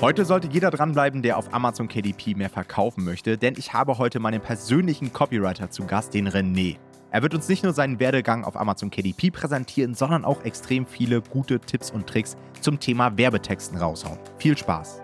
Heute sollte jeder dranbleiben, der auf Amazon KDP mehr verkaufen möchte, denn ich habe heute meinen persönlichen Copywriter zu Gast, den René. Er wird uns nicht nur seinen Werdegang auf Amazon KDP präsentieren, sondern auch extrem viele gute Tipps und Tricks zum Thema Werbetexten raushauen. Viel Spaß!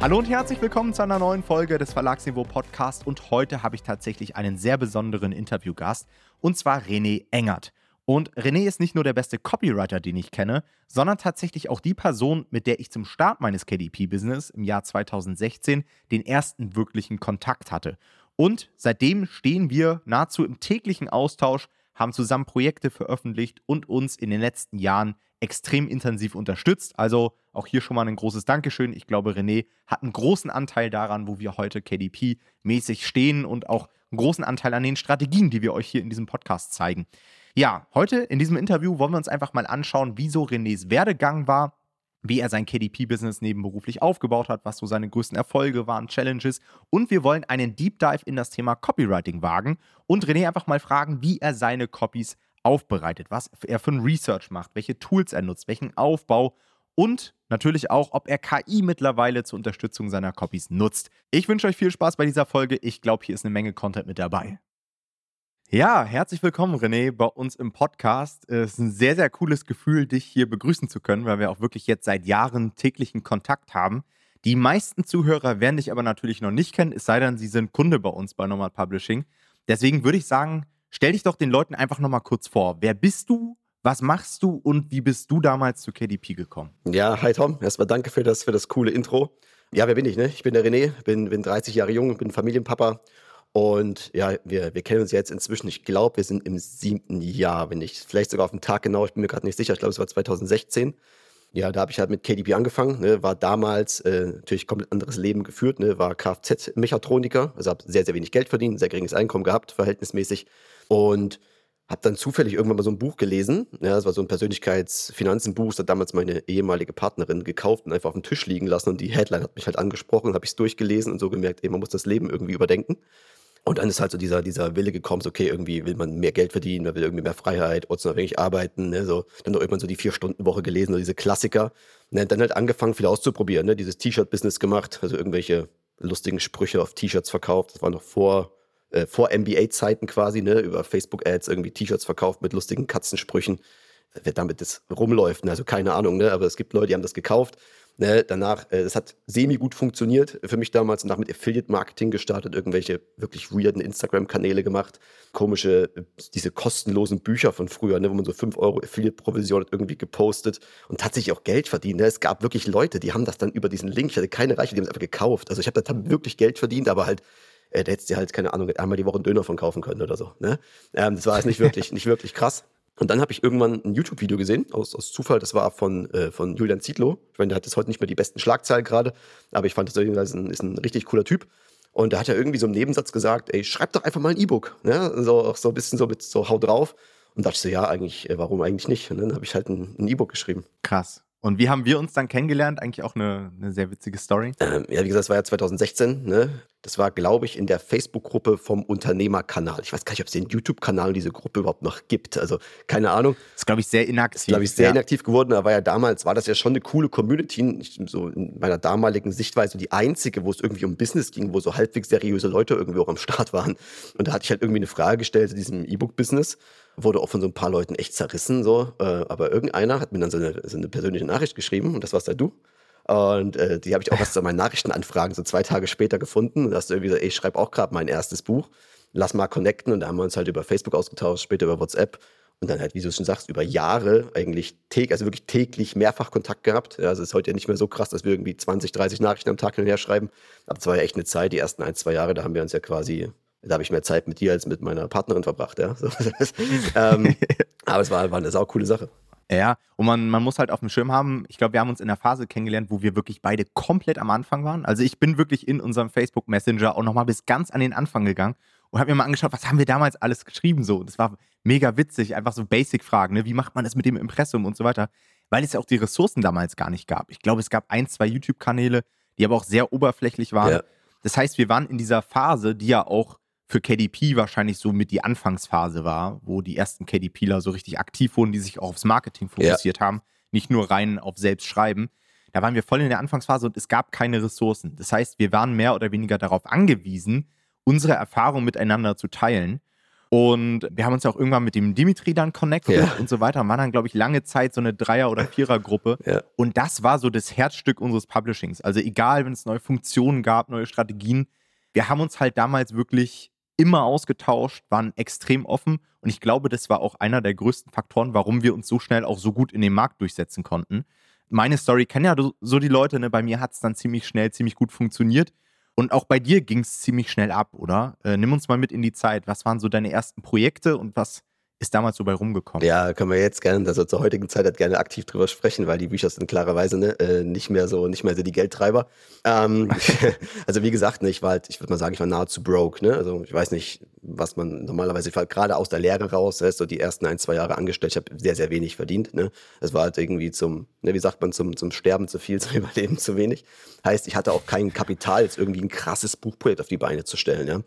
Hallo und herzlich willkommen zu einer neuen Folge des Verlagsniveau Podcast und heute habe ich tatsächlich einen sehr besonderen Interviewgast und zwar René Engert. Und René ist nicht nur der beste Copywriter, den ich kenne, sondern tatsächlich auch die Person, mit der ich zum Start meines KDP-Business im Jahr 2016 den ersten wirklichen Kontakt hatte. Und seitdem stehen wir nahezu im täglichen Austausch, haben zusammen Projekte veröffentlicht und uns in den letzten Jahren extrem intensiv unterstützt. Also auch hier schon mal ein großes Dankeschön. Ich glaube, René hat einen großen Anteil daran, wo wir heute KDP-mäßig stehen und auch einen großen Anteil an den Strategien, die wir euch hier in diesem Podcast zeigen. Ja, heute in diesem Interview wollen wir uns einfach mal anschauen, wieso Renés Werdegang war, wie er sein KDP-Business nebenberuflich aufgebaut hat, was so seine größten Erfolge waren, Challenges. Und wir wollen einen Deep Dive in das Thema Copywriting wagen und René einfach mal fragen, wie er seine Copies aufbereitet, was er für ein Research macht, welche Tools er nutzt, welchen Aufbau und natürlich auch, ob er KI mittlerweile zur Unterstützung seiner Copies nutzt. Ich wünsche euch viel Spaß bei dieser Folge. Ich glaube, hier ist eine Menge Content mit dabei. Ja, herzlich willkommen, René, bei uns im Podcast. Es ist ein sehr, sehr cooles Gefühl, dich hier begrüßen zu können, weil wir auch wirklich jetzt seit Jahren täglichen Kontakt haben. Die meisten Zuhörer werden dich aber natürlich noch nicht kennen, es sei denn, sie sind Kunde bei uns bei Normal Publishing. Deswegen würde ich sagen, Stell dich doch den Leuten einfach nochmal kurz vor. Wer bist du? Was machst du und wie bist du damals zu KDP gekommen? Ja, hi Tom. Erstmal danke für das, für das coole Intro. Ja, wer bin ich? Ne? Ich bin der René, bin, bin 30 Jahre jung, bin Familienpapa. Und ja, wir, wir kennen uns jetzt inzwischen, ich glaube, wir sind im siebten Jahr, wenn nicht, vielleicht sogar auf den Tag genau, ich bin mir gerade nicht sicher, ich glaube, es war 2016. Ja, da habe ich halt mit KDP angefangen, ne, war damals äh, natürlich komplett anderes Leben geführt, ne, war Kfz-Mechatroniker, also habe sehr, sehr wenig Geld verdient, sehr geringes Einkommen gehabt, verhältnismäßig. Und habe dann zufällig irgendwann mal so ein Buch gelesen. Ja, das war so ein Persönlichkeitsfinanzenbuch, das hat damals meine ehemalige Partnerin gekauft und einfach auf den Tisch liegen lassen. Und die Headline hat mich halt angesprochen, habe ich es durchgelesen und so gemerkt, ey, man muss das Leben irgendwie überdenken. Und dann ist halt so dieser, dieser Wille gekommen, so, okay, irgendwie will man mehr Geld verdienen, man will irgendwie mehr Freiheit, ortsunabhängig arbeiten, ne, so. Dann noch irgendwann so die Vier-Stunden-Woche gelesen, so diese Klassiker. Ne, dann halt angefangen, viel auszuprobieren, ne, dieses T-Shirt-Business gemacht, also irgendwelche lustigen Sprüche auf T-Shirts verkauft. Das war noch vor äh, vor NBA-Zeiten quasi, ne, über Facebook-Ads irgendwie T-Shirts verkauft mit lustigen Katzensprüchen. Wer damit das rumläuft, ne? also keine Ahnung, ne? aber es gibt Leute, die haben das gekauft. Ne? Danach, äh, das hat semi-gut funktioniert für mich damals. Danach mit Affiliate-Marketing gestartet, irgendwelche wirklich weirden Instagram-Kanäle gemacht, komische, äh, diese kostenlosen Bücher von früher, ne? wo man so 5 Euro Affiliate-Provision hat irgendwie gepostet und tatsächlich auch Geld verdient. Ne? Es gab wirklich Leute, die haben das dann über diesen Link, ich hatte keine Reiche, die haben es einfach gekauft. Also ich habe da wirklich Geld verdient, aber halt äh, da hättest du halt, keine Ahnung, einmal die Woche einen Döner von kaufen können oder so. Ne? Ähm, das war jetzt nicht wirklich, nicht wirklich krass. Und dann habe ich irgendwann ein YouTube-Video gesehen, aus, aus Zufall, das war von, äh, von Julian Zietlow. Ich meine, der hat jetzt heute nicht mehr die besten Schlagzeilen gerade, aber ich fand, das ist ein, ist ein richtig cooler Typ. Und da hat er irgendwie so im Nebensatz gesagt, ey, schreib doch einfach mal ein E-Book. Ne? So, auch so ein bisschen so mit so Hau drauf. Und dachte ich so, ja, eigentlich, äh, warum eigentlich nicht? Und dann habe ich halt ein E-Book geschrieben. Krass. Und wie haben wir uns dann kennengelernt? Eigentlich auch eine, eine sehr witzige Story. Ähm, ja, wie gesagt, das war ja 2016. Ne? Das war, glaube ich, in der Facebook-Gruppe vom Unternehmerkanal. Ich weiß gar nicht, ob es den YouTube-Kanal diese Gruppe überhaupt noch gibt. Also keine Ahnung. Das ist, glaube ich, sehr inaktiv. Ist, glaube ich, sehr ja. inaktiv geworden. Aber ja damals war das ja schon eine coole Community. So in meiner damaligen Sichtweise die einzige, wo es irgendwie um Business ging, wo so halbwegs seriöse Leute irgendwie auch am Start waren. Und da hatte ich halt irgendwie eine Frage gestellt zu diesem E-Book-Business wurde auch von so ein paar Leuten echt zerrissen, so. Äh, aber irgendeiner hat mir dann so eine, so eine persönliche Nachricht geschrieben und das warst ja du. Und äh, die habe ich auch erst an meinen Nachrichtenanfragen so zwei Tage später gefunden. Und da hast du irgendwie gesagt, ey, ich schreibe auch gerade mein erstes Buch. Lass mal connecten. Und da haben wir uns halt über Facebook ausgetauscht, später über WhatsApp. Und dann halt, wie du schon sagst, über Jahre eigentlich täglich, also wirklich täglich mehrfach Kontakt gehabt. Ja, also es ist heute ja nicht mehr so krass, dass wir irgendwie 20, 30 Nachrichten am Tag hin und her schreiben. Aber es war ja echt eine Zeit, die ersten ein, zwei Jahre, da haben wir uns ja quasi da habe ich mehr Zeit mit dir als mit meiner Partnerin verbracht, ja. So, ähm, aber es war, war eine saukoole Sache. Ja, und man, man muss halt auf dem Schirm haben, ich glaube, wir haben uns in der Phase kennengelernt, wo wir wirklich beide komplett am Anfang waren. Also ich bin wirklich in unserem Facebook Messenger auch nochmal bis ganz an den Anfang gegangen und habe mir mal angeschaut, was haben wir damals alles geschrieben so. Das war mega witzig, einfach so Basic-Fragen, ne? wie macht man das mit dem Impressum und so weiter, weil es ja auch die Ressourcen damals gar nicht gab. Ich glaube, es gab ein, zwei YouTube-Kanäle, die aber auch sehr oberflächlich waren. Ja. Das heißt, wir waren in dieser Phase, die ja auch für KDP wahrscheinlich so mit die Anfangsphase war, wo die ersten KDPler so richtig aktiv wurden, die sich auch aufs Marketing fokussiert ja. haben, nicht nur rein auf Selbstschreiben. Da waren wir voll in der Anfangsphase und es gab keine Ressourcen. Das heißt, wir waren mehr oder weniger darauf angewiesen, unsere Erfahrung miteinander zu teilen. Und wir haben uns ja auch irgendwann mit dem Dimitri dann connected ja. und so weiter. Und waren dann, glaube ich, lange Zeit so eine Dreier- oder Vierer-Gruppe. Ja. Und das war so das Herzstück unseres Publishings. Also egal, wenn es neue Funktionen gab, neue Strategien. Wir haben uns halt damals wirklich immer ausgetauscht, waren extrem offen. Und ich glaube, das war auch einer der größten Faktoren, warum wir uns so schnell auch so gut in den Markt durchsetzen konnten. Meine Story kennen ja so die Leute, ne? bei mir hat es dann ziemlich schnell, ziemlich gut funktioniert. Und auch bei dir ging es ziemlich schnell ab, oder? Äh, nimm uns mal mit in die Zeit. Was waren so deine ersten Projekte und was ist damals so bei rumgekommen? Ja, können wir jetzt gerne, also zur heutigen Zeit halt gerne aktiv drüber sprechen, weil die Bücher sind klarerweise ne, äh, nicht mehr so, nicht mehr so die Geldtreiber. Ähm, also wie gesagt, ne, ich war halt, ich würde mal sagen, ich war nahezu broke. Ne? Also ich weiß nicht, was man normalerweise, ich war gerade aus der Lehre raus, ne, so die ersten ein, zwei Jahre angestellt, ich habe sehr, sehr wenig verdient. Ne? Es war halt irgendwie zum, ne, wie sagt man, zum, zum Sterben zu viel, zum Überleben zu wenig. Heißt, ich hatte auch kein Kapital, jetzt irgendwie ein krasses Buchprojekt auf die Beine zu stellen. Ja?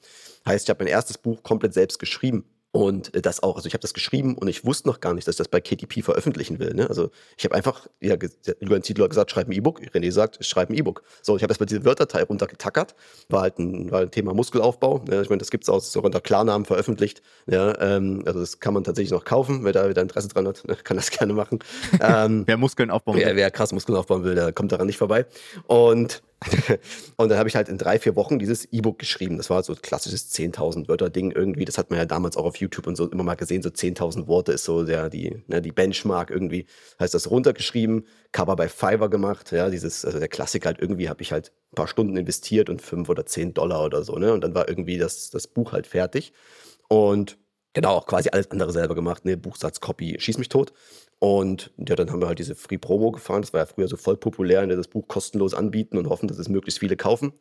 Heißt, ich habe mein erstes Buch komplett selbst geschrieben und äh, das auch, also ich habe das geschrieben und ich wusste noch gar nicht, dass ich das bei KTP veröffentlichen will. Ne? Also ich habe einfach, ja, Julian Ziedler gesagt, schreib ein E-Book. René sagt, ich schreibe ein E-Book. So, ich habe erstmal diese Wörterteil runtergetackert. War halt ein, war ein Thema Muskelaufbau. Ne? Ich meine, das gibt es auch so unter Klarnamen veröffentlicht. Ja, ähm, also das kann man tatsächlich noch kaufen. Wer da wieder Interesse dran hat, ne? kann das gerne machen. Ähm, wer Muskeln aufbauen will. Wer, wer krass Muskeln aufbauen will, der kommt daran nicht vorbei. Und und dann habe ich halt in drei, vier Wochen dieses E-Book geschrieben. Das war so ein klassisches 10.000 Wörter-Ding irgendwie. Das hat man ja damals auch auf YouTube und so immer mal gesehen. So 10.000 Worte ist so der, die, ne, die Benchmark irgendwie. Heißt das runtergeschrieben, Cover bei Fiverr gemacht. Ja, dieses, also der Klassiker halt irgendwie habe ich halt ein paar Stunden investiert und fünf oder zehn Dollar oder so. Ne? Und dann war irgendwie das, das Buch halt fertig. Und Genau, auch quasi alles andere selber gemacht, ne? Buchsatz, Copy, schieß mich tot. Und ja, dann haben wir halt diese Free Promo gefahren. Das war ja früher so voll populär, ne? das Buch kostenlos anbieten und hoffen, dass es möglichst viele kaufen.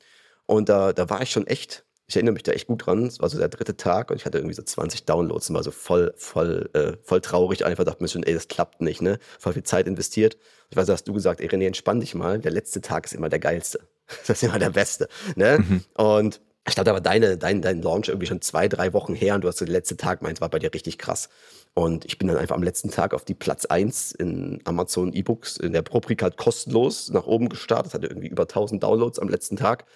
Und da, da war ich schon echt, ich erinnere mich da echt gut dran. Es war so der dritte Tag und ich hatte irgendwie so 20 Downloads und war so voll, voll, äh, voll traurig. Einfach dachte mir schon, ey, das klappt nicht, ne? Voll viel Zeit investiert. Ich weiß, hast du gesagt, ey, René, entspann dich mal. Der letzte Tag ist immer der geilste. Das ist immer der beste, ne? Mhm. Und ich glaube, da war deine, dein, dein Launch irgendwie schon zwei, drei Wochen her und du hast den letzten Tag, meins war bei dir richtig krass. Und ich bin dann einfach am letzten Tag auf die Platz 1 in Amazon E-Books in der Rubrik halt kostenlos nach oben gestartet. Hatte irgendwie über 1000 Downloads am letzten Tag.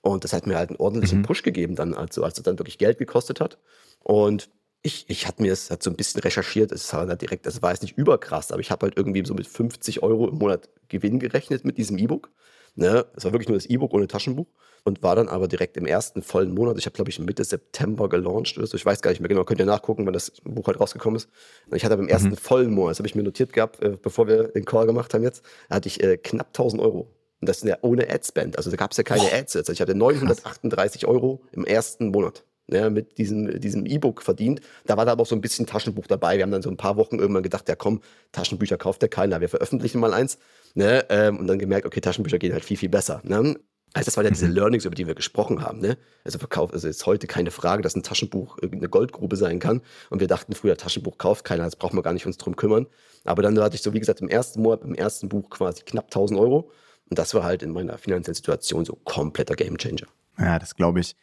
Und das hat mir halt einen ordentlichen mhm. Push gegeben, dann, also, als es dann wirklich Geld gekostet hat. Und ich, ich hatte mir das hat so ein bisschen recherchiert, es war direkt, das war jetzt nicht überkrass, aber ich habe halt irgendwie so mit 50 Euro im Monat Gewinn gerechnet mit diesem E-Book. Ne? Es war wirklich nur das E-Book ohne Taschenbuch und war dann aber direkt im ersten vollen Monat, ich habe glaube ich Mitte September gelauncht oder so, ich weiß gar nicht mehr genau, könnt ihr nachgucken, wann das Buch halt rausgekommen ist. Ich hatte aber im ersten mhm. vollen Monat, das habe ich mir notiert gehabt, äh, bevor wir den Call gemacht haben jetzt, hatte ich äh, knapp 1000 Euro. Und das ist ja ohne Adspend, also da gab es ja keine oh. Ads jetzt. Also ich hatte 938 Euro im ersten Monat ja, mit diesem, diesem E-Book verdient. Da war da aber auch so ein bisschen Taschenbuch dabei. Wir haben dann so ein paar Wochen irgendwann gedacht, ja komm, Taschenbücher kauft ja keiner, wir veröffentlichen mal eins. Ne? Ähm, und dann gemerkt, okay, Taschenbücher gehen halt viel, viel besser. Ne? Also das waren ja diese mhm. Learnings, über die wir gesprochen haben. Ne? Also Verkauf, also ist heute keine Frage, dass ein Taschenbuch irgendeine Goldgrube sein kann. Und wir dachten früher, Taschenbuch kauft keiner, das brauchen wir gar nicht uns drum kümmern. Aber dann hatte ich so, wie gesagt, im ersten Monat, im ersten Buch quasi knapp 1000 Euro. Und das war halt in meiner finanziellen Situation so kompletter Gamechanger. Ja, das glaube ich.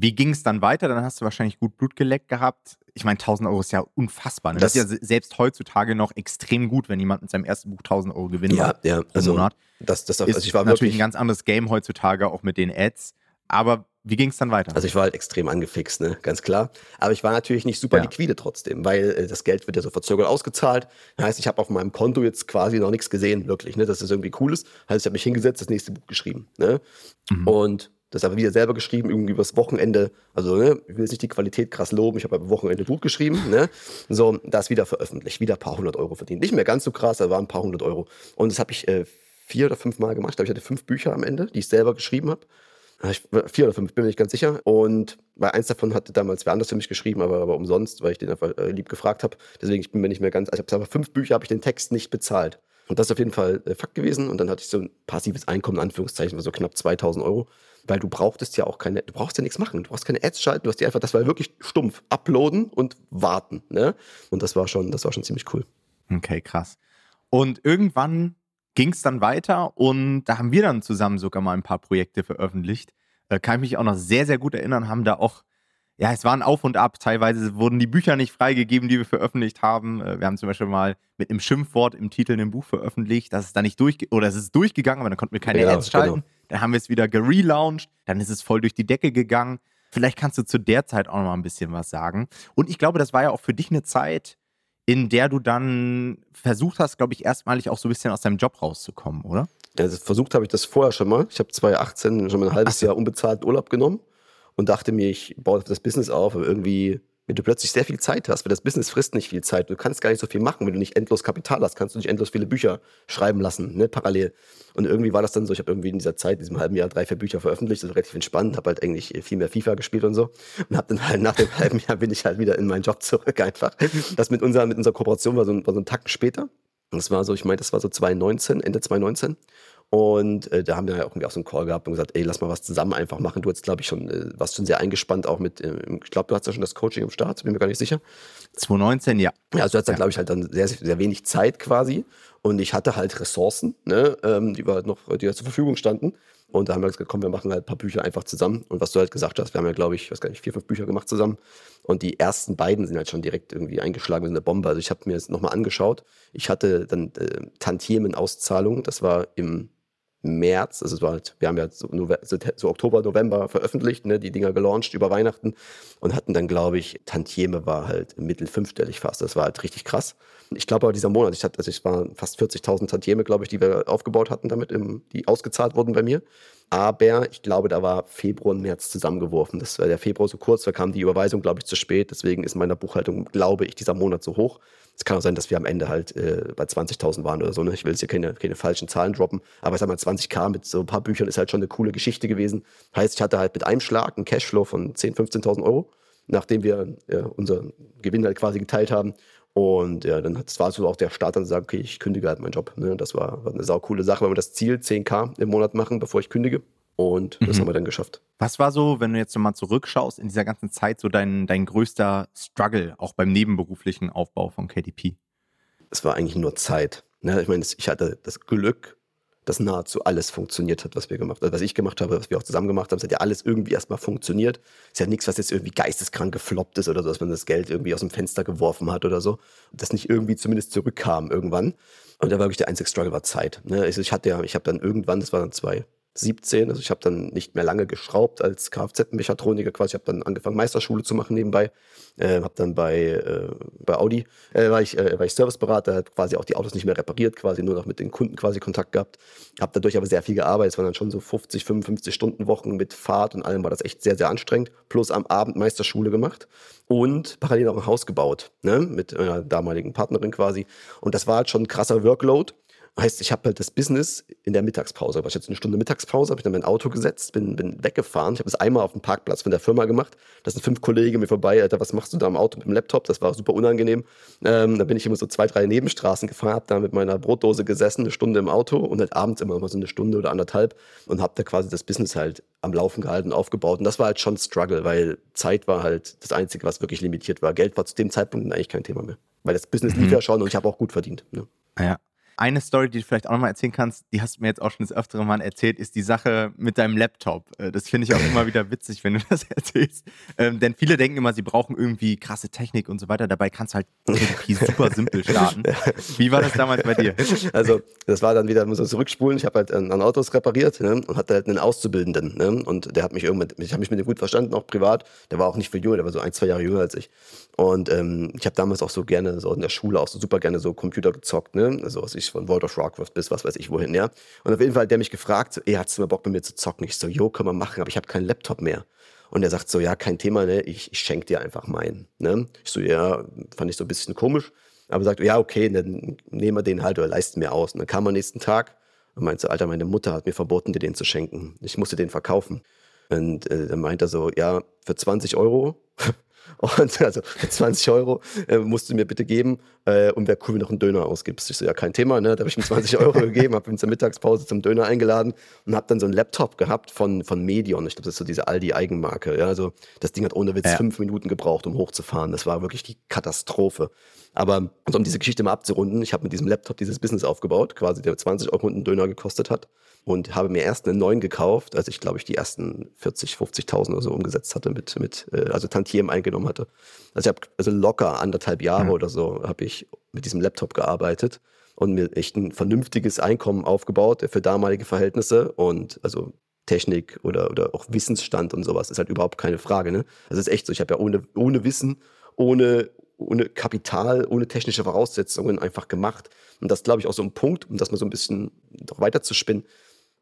Wie ging es dann weiter? Dann hast du wahrscheinlich gut Blut geleckt gehabt. Ich meine, 1000 Euro ist ja unfassbar. Ne? Das, das, ist ja selbst heutzutage noch extrem gut, wenn jemand mit seinem ersten Buch 1000 Euro gewinnt. Ja, ja, also Monat. Das, das, also war natürlich ein ganz anderes Game heutzutage, auch mit den Ads. Aber wie ging es dann weiter? Also ich war halt extrem angefixt, ne? ganz klar. Aber ich war natürlich nicht super ja. liquide trotzdem, weil äh, das Geld wird ja so verzögert ausgezahlt. Das heißt, ich habe auf meinem Konto jetzt quasi noch nichts gesehen, wirklich, ne? dass das irgendwie cool ist. Heißt, ich habe mich hingesetzt, das nächste Buch geschrieben. Ne? Mhm. Und das aber wieder selber geschrieben, irgendwie übers Wochenende. Also, ne, ich will jetzt nicht die Qualität krass loben, ich habe am Wochenende Buch geschrieben. Ne? So, das wieder veröffentlicht, wieder ein paar hundert Euro verdient. Nicht mehr ganz so krass, aber ein paar hundert Euro. Und das habe ich äh, vier oder fünf Mal gemacht. Ich ich hatte fünf Bücher am Ende, die ich selber geschrieben habe. Vier oder fünf, bin mir nicht ganz sicher. Und bei eins davon hatte damals wer anders für mich geschrieben, aber, aber umsonst, weil ich den einfach äh, lieb gefragt habe. Deswegen ich bin mir nicht mehr ganz. Also ich habe fünf Bücher, habe ich den Text nicht bezahlt. Und das ist auf jeden Fall äh, Fakt gewesen. Und dann hatte ich so ein passives Einkommen, in Anführungszeichen, so knapp 2000 Euro weil du brauchtest ja auch keine, du brauchst ja nichts machen, du brauchst keine Ads schalten, du hast die einfach, das war wirklich stumpf, uploaden und warten, ne? Und das war schon, das war schon ziemlich cool. Okay, krass. Und irgendwann ging es dann weiter und da haben wir dann zusammen sogar mal ein paar Projekte veröffentlicht. Äh, kann ich mich auch noch sehr, sehr gut erinnern, haben da auch ja, es war ein Auf und Ab. Teilweise wurden die Bücher nicht freigegeben, die wir veröffentlicht haben. Äh, wir haben zum Beispiel mal mit einem Schimpfwort im Titel ein Buch veröffentlicht. Das ist dann nicht durch oder es ist durchgegangen, aber dann konnten wir keine ja, Ads schalten. Genau. Dann haben wir es wieder gelauncht. Dann ist es voll durch die Decke gegangen. Vielleicht kannst du zu der Zeit auch noch mal ein bisschen was sagen. Und ich glaube, das war ja auch für dich eine Zeit, in der du dann versucht hast, glaube ich, erstmalig auch so ein bisschen aus deinem Job rauszukommen, oder? Ja, versucht habe ich das vorher schon mal. Ich habe 2018 schon mal ein halbes Jahr unbezahlt Urlaub genommen und dachte mir, ich baue das Business auf, aber irgendwie, wenn du plötzlich sehr viel Zeit hast, weil das Business frisst nicht viel Zeit, du kannst gar nicht so viel machen, wenn du nicht endlos Kapital hast, kannst du nicht endlos viele Bücher schreiben lassen, ne, parallel. Und irgendwie war das dann so, ich habe irgendwie in dieser Zeit, in diesem halben Jahr, drei, vier Bücher veröffentlicht, das war relativ entspannt, habe halt eigentlich viel mehr FIFA gespielt und so. Und habe dann halt nach dem halben Jahr bin ich halt wieder in meinen Job zurück einfach. Das mit unserer, mit unserer Kooperation war so, ein, war so ein Tacken später. Und das war so, ich meine, das war so 2019, Ende 2019. Und äh, da haben wir ja auch irgendwie auch so einen Call gehabt und gesagt, ey, lass mal was zusammen einfach machen. Du hast, glaube ich, schon, äh, warst schon sehr eingespannt, auch mit, äh, ich glaube, du hast ja schon das Coaching im Start, bin mir gar nicht sicher. 2019, ja. Ja, also du hattest ja. da, glaube ich, halt dann sehr, sehr wenig Zeit quasi. Und ich hatte halt Ressourcen, ne, ähm, die, halt noch, die halt zur Verfügung standen. Und da haben wir gesagt, komm, wir machen halt ein paar Bücher einfach zusammen. Und was du halt gesagt hast, wir haben ja, glaube ich, ich weiß gar nicht, vier, fünf Bücher gemacht zusammen. Und die ersten beiden sind halt schon direkt irgendwie eingeschlagen wie eine Bombe. Also ich habe mir das nochmal angeschaut. Ich hatte dann äh, Tantiemen-Auszahlung. Das war im März, also es war halt, wir haben ja so, so, Oktober, November veröffentlicht, ne, die Dinger gelauncht über Weihnachten und hatten dann, glaube ich, Tantieme war halt mittel fünfstellig fast. Das war halt richtig krass. Ich glaube aber dieser Monat, ich hatte, also es waren fast 40.000 Tantieme, glaube ich, die wir aufgebaut hatten damit, im, die ausgezahlt wurden bei mir. Aber ich glaube, da war Februar und März zusammengeworfen. Das war der Februar so kurz, da kam die Überweisung, glaube ich, zu spät. Deswegen ist in meiner Buchhaltung, glaube ich, dieser Monat so hoch. Es kann auch sein, dass wir am Ende halt äh, bei 20.000 waren oder so. Ne? Ich will jetzt hier keine, keine falschen Zahlen droppen. Aber ich sag mal, 20k mit so ein paar Büchern ist halt schon eine coole Geschichte gewesen. Heißt, ich hatte halt mit einem Schlag einen Cashflow von 10.000, 15.000 Euro, nachdem wir äh, unseren Gewinn halt quasi geteilt haben. Und ja, dann war es so auch der Start, dann zu sagen, okay, ich kündige halt meinen Job. Ne? Das war, war eine saukoole Sache, weil wir das Ziel 10k im Monat machen, bevor ich kündige. Und das mhm. haben wir dann geschafft. Was war so, wenn du jetzt nochmal zurückschaust, in dieser ganzen Zeit so dein, dein größter Struggle, auch beim nebenberuflichen Aufbau von KDP? Es war eigentlich nur Zeit. Ne? Ich meine, ich hatte das Glück, dass nahezu alles funktioniert hat, was wir gemacht haben. Also was ich gemacht habe, was wir auch zusammen gemacht haben, es hat ja alles irgendwie erstmal funktioniert. Es ist ja nichts, was jetzt irgendwie geisteskrank gefloppt ist oder so, dass man das Geld irgendwie aus dem Fenster geworfen hat oder so. Das nicht irgendwie zumindest zurückkam irgendwann. Und da war wirklich der einzige Struggle war Zeit. Ne? Also ich hatte ja, ich habe dann irgendwann, das war dann zwei 17. Also ich habe dann nicht mehr lange geschraubt als Kfz-Mechatroniker quasi. Ich habe dann angefangen, Meisterschule zu machen nebenbei. Äh, habe dann bei, äh, bei Audi, äh, war, ich, äh, war ich Serviceberater, habe quasi auch die Autos nicht mehr repariert, quasi nur noch mit den Kunden quasi Kontakt gehabt. Habe dadurch aber sehr viel gearbeitet. Es waren dann schon so 50, 55 Stunden Wochen mit Fahrt und allem war das echt sehr, sehr anstrengend. Plus am Abend Meisterschule gemacht und parallel auch ein Haus gebaut, ne? mit einer damaligen Partnerin quasi. Und das war halt schon ein krasser Workload. Heißt, ich habe halt das Business in der Mittagspause. War ich jetzt eine Stunde Mittagspause, habe ich dann mein Auto gesetzt, bin, bin weggefahren. Ich habe es einmal auf dem Parkplatz von der Firma gemacht. Da sind fünf Kollegen mir vorbei. Alter, was machst du da am Auto mit dem Laptop? Das war super unangenehm. Ähm, dann bin ich immer so zwei, drei Nebenstraßen gefahren, habe da mit meiner Brotdose gesessen, eine Stunde im Auto und halt abends immer mal so eine Stunde oder anderthalb und habe da quasi das Business halt am Laufen gehalten, aufgebaut. Und das war halt schon Struggle, weil Zeit war halt das Einzige, was wirklich limitiert war. Geld war zu dem Zeitpunkt eigentlich kein Thema mehr. Weil das Business lief mhm. ja schon und ich habe auch gut verdient. Ne? Ja. Eine Story, die du vielleicht auch nochmal erzählen kannst, die hast du mir jetzt auch schon das öftere Mal erzählt, ist die Sache mit deinem Laptop. Äh, das finde ich auch immer wieder witzig, wenn du das erzählst. Ähm, denn viele denken immer, sie brauchen irgendwie krasse Technik und so weiter. Dabei kannst du halt irgendwie super simpel starten. Wie war das damals bei dir? Also, das war dann wieder, muss man zurückspulen. Ich habe halt an, Autos repariert ne, und hatte halt einen Auszubildenden. Ne, und der hat mich irgendwann, ich habe mich mit dem gut verstanden, auch privat. Der war auch nicht viel jünger, der war so ein, zwei Jahre jünger als ich. Und ähm, ich habe damals auch so gerne, so in der Schule auch so super gerne so Computer gezockt, ne? Also was ich von World of Warcraft bis was weiß ich wohin, ja. Und auf jeden Fall hat der mich gefragt, so, ey, hast du mal Bock mit mir zu zocken? Ich so, jo, können wir machen, aber ich habe keinen Laptop mehr. Und er sagt so, ja, kein Thema, ne? Ich, ich schenke dir einfach meinen. Ne? Ich so, ja, fand ich so ein bisschen komisch. Aber sagt, ja, okay, dann nehmen wir den halt oder leisten mir aus. Und dann kam am nächsten Tag und meinte so, Alter, meine Mutter hat mir verboten, dir den zu schenken. Ich musste den verkaufen. Und äh, dann meint er so, ja, für 20 Euro Und also 20 Euro äh, musst du mir bitte geben äh, und wäre cool, wenn du noch einen Döner ausgibst. Ich so, ja, kein Thema, ne? Da habe ich ihm 20 Euro gegeben, habe ihn zur Mittagspause zum Döner eingeladen und habe dann so einen Laptop gehabt von, von Medion. Ich glaube, das ist so diese Aldi-Eigenmarke. Ja? Also das Ding hat ohne Witz ja. fünf Minuten gebraucht, um hochzufahren. Das war wirklich die Katastrophe. Aber also um diese Geschichte mal abzurunden, ich habe mit diesem Laptop dieses Business aufgebaut, quasi der 20 Euro einen Döner gekostet hat und habe mir erst einen neuen gekauft, als ich glaube ich die ersten 40, 50.000 oder so umgesetzt hatte mit, mit äh, also Tantiem eingenommen hatte. Also ich habe also locker anderthalb Jahre mhm. oder so habe ich mit diesem Laptop gearbeitet und mir echt ein vernünftiges Einkommen aufgebaut für damalige Verhältnisse und also Technik oder, oder auch Wissensstand und sowas ist halt überhaupt keine Frage. Ne? Das ist echt so. Ich habe ja ohne, ohne Wissen, ohne, ohne Kapital, ohne technische Voraussetzungen einfach gemacht. Und das glaube ich auch so ein Punkt, um das mal so ein bisschen noch weiter zu spinnen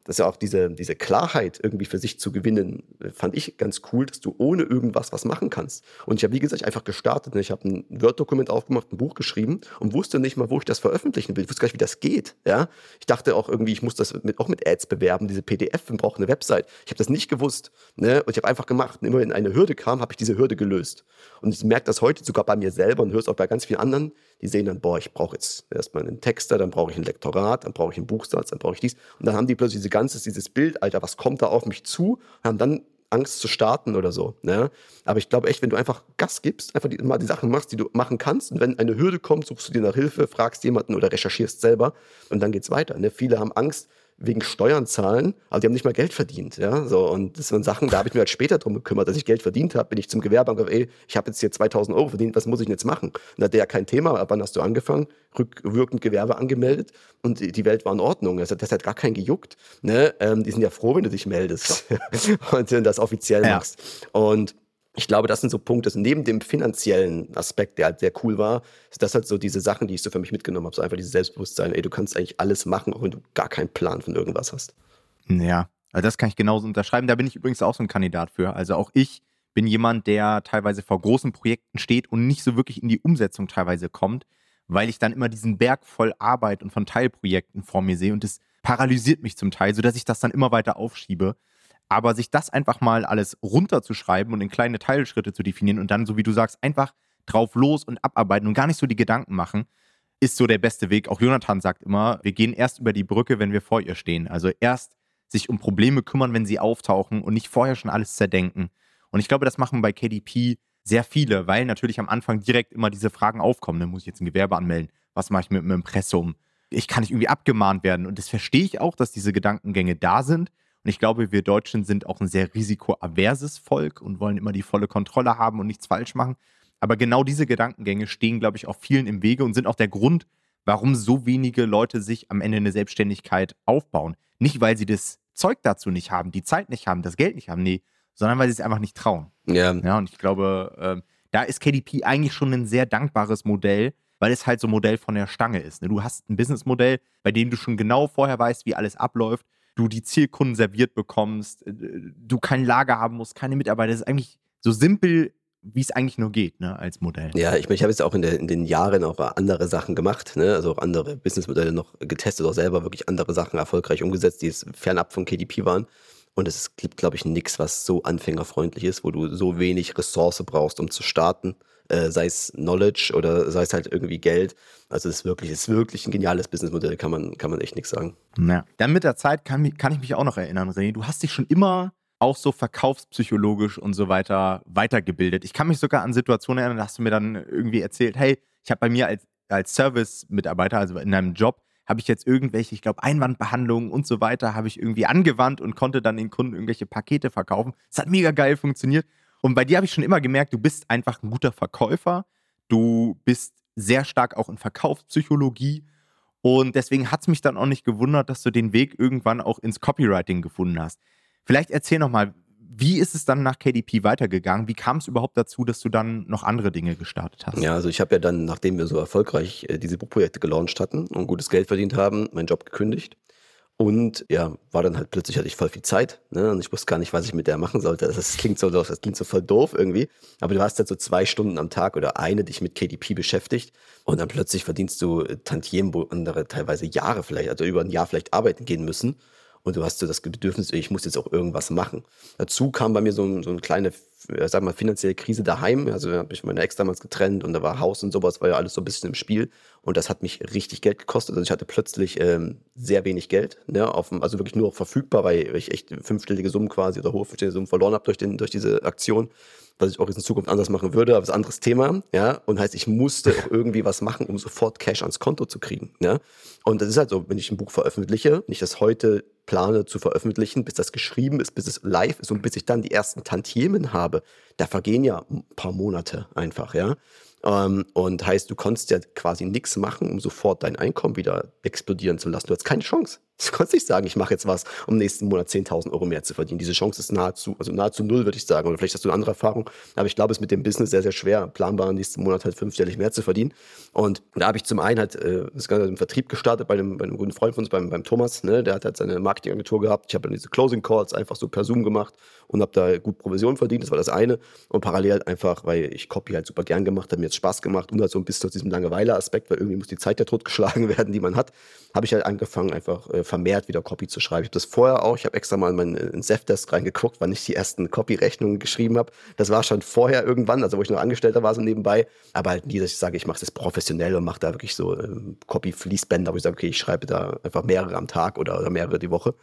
das ist ja auch diese, diese Klarheit irgendwie für sich zu gewinnen, äh, fand ich ganz cool, dass du ohne irgendwas was machen kannst. Und ich habe, wie gesagt, einfach gestartet. Ich habe ein Word-Dokument aufgemacht, ein Buch geschrieben und wusste nicht mal, wo ich das veröffentlichen will. Ich wusste gar nicht, wie das geht. Ja? Ich dachte auch irgendwie, ich muss das mit, auch mit Ads bewerben, diese PDF, man braucht eine Website. Ich habe das nicht gewusst. Ne? Und ich habe einfach gemacht. Und immer wenn eine Hürde kam, habe ich diese Hürde gelöst. Und ich merke das heute sogar bei mir selber und höre es auch bei ganz vielen anderen, die sehen dann, boah, ich brauche jetzt erstmal einen Texter, dann brauche ich ein Lektorat, dann brauche ich einen Buchsatz, dann brauche ich dies. Und dann haben die plötzlich diese ganze, dieses Bild, Alter, was kommt da auf mich zu? Haben dann Angst zu starten oder so. Ne? Aber ich glaube echt, wenn du einfach Gas gibst, einfach die, mal die Sachen machst, die du machen kannst, und wenn eine Hürde kommt, suchst du dir nach Hilfe, fragst jemanden oder recherchierst selber und dann geht's weiter. Ne? Viele haben Angst, wegen Steuern zahlen, aber die haben nicht mal Geld verdient. Ja? So, und das sind Sachen, da habe ich mir halt später drum gekümmert, dass ich Geld verdient habe, bin ich zum Gewerbeamt gesagt, ey, ich habe jetzt hier 2000 Euro verdient, was muss ich denn jetzt machen? Und da hat der ja kein Thema, ab wann hast du angefangen? Rückwirkend Gewerbe angemeldet und die Welt war in Ordnung. Das hat, das hat gar keinen gejuckt. Ne? Ähm, die sind ja froh, wenn du dich meldest und das offiziell ja. machst. Und ich glaube, das sind so Punkte, neben dem finanziellen Aspekt, der halt sehr cool war, ist das halt so diese Sachen, die ich so für mich mitgenommen habe. So einfach dieses Selbstbewusstsein, ey, du kannst eigentlich alles machen, auch wenn du gar keinen Plan von irgendwas hast. Ja, also das kann ich genauso unterschreiben. Da bin ich übrigens auch so ein Kandidat für. Also auch ich bin jemand, der teilweise vor großen Projekten steht und nicht so wirklich in die Umsetzung teilweise kommt, weil ich dann immer diesen Berg voll Arbeit und von Teilprojekten vor mir sehe und das paralysiert mich zum Teil, sodass ich das dann immer weiter aufschiebe. Aber sich das einfach mal alles runterzuschreiben und in kleine Teilschritte zu definieren und dann, so wie du sagst, einfach drauf los und abarbeiten und gar nicht so die Gedanken machen, ist so der beste Weg. Auch Jonathan sagt immer, wir gehen erst über die Brücke, wenn wir vor ihr stehen. Also erst sich um Probleme kümmern, wenn sie auftauchen und nicht vorher schon alles zerdenken. Und ich glaube, das machen bei KDP sehr viele, weil natürlich am Anfang direkt immer diese Fragen aufkommen. Ne? Muss ich jetzt ein Gewerbe anmelden? Was mache ich mit dem Impressum? Ich kann nicht irgendwie abgemahnt werden. Und das verstehe ich auch, dass diese Gedankengänge da sind. Und ich glaube, wir Deutschen sind auch ein sehr risikoaverses Volk und wollen immer die volle Kontrolle haben und nichts falsch machen. Aber genau diese Gedankengänge stehen, glaube ich, auch vielen im Wege und sind auch der Grund, warum so wenige Leute sich am Ende eine Selbstständigkeit aufbauen. Nicht, weil sie das Zeug dazu nicht haben, die Zeit nicht haben, das Geld nicht haben, nee, sondern weil sie es einfach nicht trauen. Ja. Ja, und ich glaube, äh, da ist KDP eigentlich schon ein sehr dankbares Modell, weil es halt so ein Modell von der Stange ist. Ne? Du hast ein Businessmodell, bei dem du schon genau vorher weißt, wie alles abläuft du die Zielkunden serviert bekommst, äh, du kein Lager haben musst, keine Mitarbeiter. Das ist eigentlich so simpel, wie es eigentlich nur geht, ne, als Modell. Ja, ich meine, ich habe jetzt auch in, der, in, den Jahren auch andere Sachen gemacht, ne, also auch andere Businessmodelle noch getestet, auch selber wirklich andere Sachen erfolgreich umgesetzt, die es fernab von KDP waren. Und es gibt, glaube ich, nichts, was so anfängerfreundlich ist, wo du so wenig Ressource brauchst, um zu starten äh, sei es Knowledge oder sei es halt irgendwie Geld. Also es ist wirklich, es ist wirklich ein geniales Businessmodell, kann man, kann man echt nichts sagen. Ja. Dann mit der Zeit kann, kann ich mich auch noch erinnern, René, du hast dich schon immer auch so verkaufspsychologisch und so weiter weitergebildet. Ich kann mich sogar an Situationen erinnern, da hast du mir dann irgendwie erzählt, hey, ich habe bei mir als, als Service-Mitarbeiter, also in einem Job, habe ich jetzt irgendwelche, ich glaube, Einwandbehandlungen und so weiter, habe ich irgendwie angewandt und konnte dann den Kunden irgendwelche Pakete verkaufen. Es hat mega geil funktioniert. Und bei dir habe ich schon immer gemerkt, du bist einfach ein guter Verkäufer. Du bist sehr stark auch in Verkaufspsychologie. Und deswegen hat es mich dann auch nicht gewundert, dass du den Weg irgendwann auch ins Copywriting gefunden hast. Vielleicht erzähl nochmal, wie ist es dann nach KDP weitergegangen? Wie kam es überhaupt dazu, dass du dann noch andere Dinge gestartet hast? Ja, also ich habe ja dann, nachdem wir so erfolgreich äh, diese Buchprojekte gelauncht hatten und gutes Geld verdient haben, meinen Job gekündigt und ja, war dann halt plötzlich hatte ich voll viel Zeit, ne? Und ich wusste gar nicht, was ich mit der machen sollte. Das klingt so, das klingt so voll doof irgendwie. Aber du hast halt so zwei Stunden am Tag oder eine dich mit KDP beschäftigt und dann plötzlich verdienst du äh, Tantiem, wo andere teilweise Jahre vielleicht, also über ein Jahr vielleicht arbeiten gehen müssen. Und du hast so das Bedürfnis, ich muss jetzt auch irgendwas machen. Dazu kam bei mir so, so eine kleine äh, sag mal, finanzielle Krise daheim. Also habe ich meine Ex damals getrennt und da war Haus und sowas, war ja alles so ein bisschen im Spiel. Und das hat mich richtig Geld gekostet. Also ich hatte plötzlich ähm, sehr wenig Geld, ne, auf, also wirklich nur verfügbar, weil ich echt fünfstellige Summen quasi oder hohe fünfstellige Summen verloren habe durch, durch diese Aktion was ich auch in Zukunft anders machen würde, aber das ist ein anderes Thema, ja, und heißt, ich musste auch irgendwie was machen, um sofort Cash ans Konto zu kriegen, ja, und das ist halt so, wenn ich ein Buch veröffentliche, ich das heute plane zu veröffentlichen, bis das geschrieben ist, bis es live ist und bis ich dann die ersten Tantiemen habe, da vergehen ja ein paar Monate einfach, ja, ähm, und heißt, du konntest ja quasi nichts machen, um sofort dein Einkommen wieder explodieren zu lassen. Du hast keine Chance. Du kannst nicht sagen, ich mache jetzt was, um nächsten Monat 10.000 Euro mehr zu verdienen. Diese Chance ist nahezu, also nahezu null, würde ich sagen. Oder vielleicht hast du eine andere Erfahrung. Aber ich glaube, es ist mit dem Business sehr, sehr schwer, planbar nächsten Monat halt fünfstellig mehr zu verdienen. Und da habe ich zum einen halt äh, das Ganze im Vertrieb gestartet bei einem, bei einem guten Freund von uns, beim, beim Thomas. Ne? Der hat halt seine Marketingagentur gehabt. Ich habe dann diese Closing Calls einfach so per Zoom gemacht und habe da gut Provision verdient. Das war das eine. Und parallel halt einfach, weil ich Copy halt super gern gemacht habe, mir jetzt Spaß gemacht und halt so ein bisschen aus diesem Langeweile-Aspekt, weil irgendwie muss die Zeit ja totgeschlagen werden, die man hat, habe ich halt angefangen, einfach äh, vermehrt wieder Copy zu schreiben. Ich habe das vorher auch, ich habe extra mal in meinen Zefdesk reingeguckt, wann ich die ersten Copy-Rechnungen geschrieben habe. Das war schon vorher irgendwann, also wo ich noch Angestellter war, so nebenbei. Aber halt nie, dass ich sage, ich mache das professionell und mache da wirklich so äh, Copy-Fließbänder, wo ich sage, okay, ich schreibe da einfach mehrere am Tag oder, oder mehrere die Woche.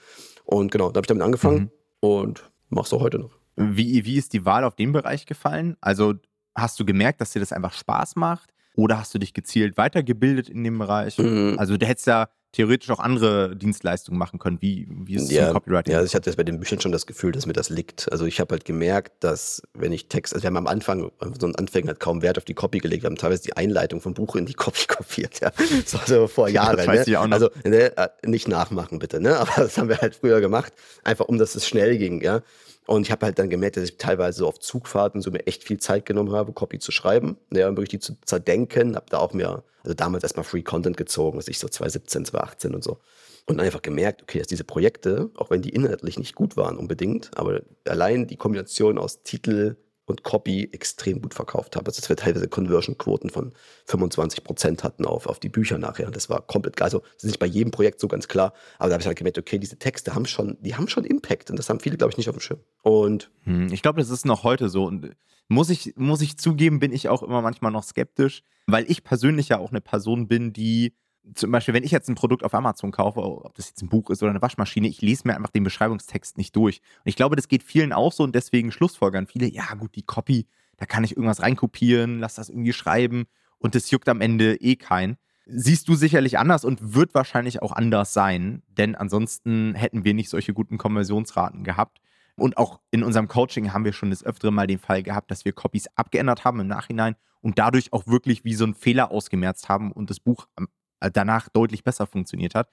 Und genau, da habe ich damit angefangen mhm. und mache es auch heute noch. Wie, wie ist die Wahl auf den Bereich gefallen? Also hast du gemerkt, dass dir das einfach Spaß macht? Oder hast du dich gezielt weitergebildet in dem Bereich? Mhm. Also du hättest ja theoretisch auch andere Dienstleistungen machen können. Wie, wie ist es ja, Copywriting? Ja, also ich hatte jetzt bei den Büchern schon das Gefühl, dass mir das liegt. Also ich habe halt gemerkt, dass wenn ich Text, also wir haben am Anfang, so ein Anfänger hat kaum Wert auf die Copy gelegt, wir haben teilweise die Einleitung vom Buch in die Copy kopiert, ja. So, so vor Jahren. Das weiß ne? ich auch noch. Also ne, äh, nicht nachmachen bitte, ne? Aber das haben wir halt früher gemacht, einfach um dass es schnell ging, ja. Und ich habe halt dann gemerkt, dass ich teilweise auf Zugfahrten so mir echt viel Zeit genommen habe, Copy zu schreiben, ja, um wirklich die zu zerdenken. Habe da auch mir, also damals erstmal Free Content gezogen, was ich so 2017, 2018 und so. Und einfach gemerkt, okay, dass diese Projekte, auch wenn die inhaltlich nicht gut waren unbedingt, aber allein die Kombination aus Titel, und Copy extrem gut verkauft habe. Also dass wir teilweise Conversion-Quoten von 25 Prozent hatten auf, auf die Bücher nachher. Das war komplett geil. Also das ist nicht bei jedem Projekt so ganz klar, aber da habe ich halt gemerkt, okay, diese Texte haben schon, die haben schon Impact und das haben viele, glaube ich, nicht auf dem Schirm. Und hm, ich glaube, das ist noch heute so. Und muss ich, muss ich zugeben, bin ich auch immer manchmal noch skeptisch, weil ich persönlich ja auch eine Person bin, die zum Beispiel, wenn ich jetzt ein Produkt auf Amazon kaufe, ob das jetzt ein Buch ist oder eine Waschmaschine, ich lese mir einfach den Beschreibungstext nicht durch. Und ich glaube, das geht vielen auch so und deswegen schlussfolgern viele, ja gut, die Copy, da kann ich irgendwas reinkopieren, lass das irgendwie schreiben und das juckt am Ende eh keinen. Siehst du sicherlich anders und wird wahrscheinlich auch anders sein, denn ansonsten hätten wir nicht solche guten Konversionsraten gehabt. Und auch in unserem Coaching haben wir schon das öftere Mal den Fall gehabt, dass wir Copies abgeändert haben im Nachhinein und dadurch auch wirklich wie so ein Fehler ausgemerzt haben und das Buch äh, danach deutlich besser funktioniert hat.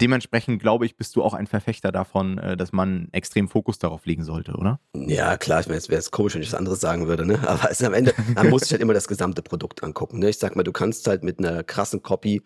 Dementsprechend glaube ich, bist du auch ein Verfechter davon, äh, dass man extrem Fokus darauf legen sollte, oder? Ja, klar, ich meine, es wäre komisch, wenn ich was anderes sagen würde, ne? Aber es ist am Ende, man muss sich halt immer das gesamte Produkt angucken. Ne? Ich sag mal, du kannst halt mit einer krassen Copy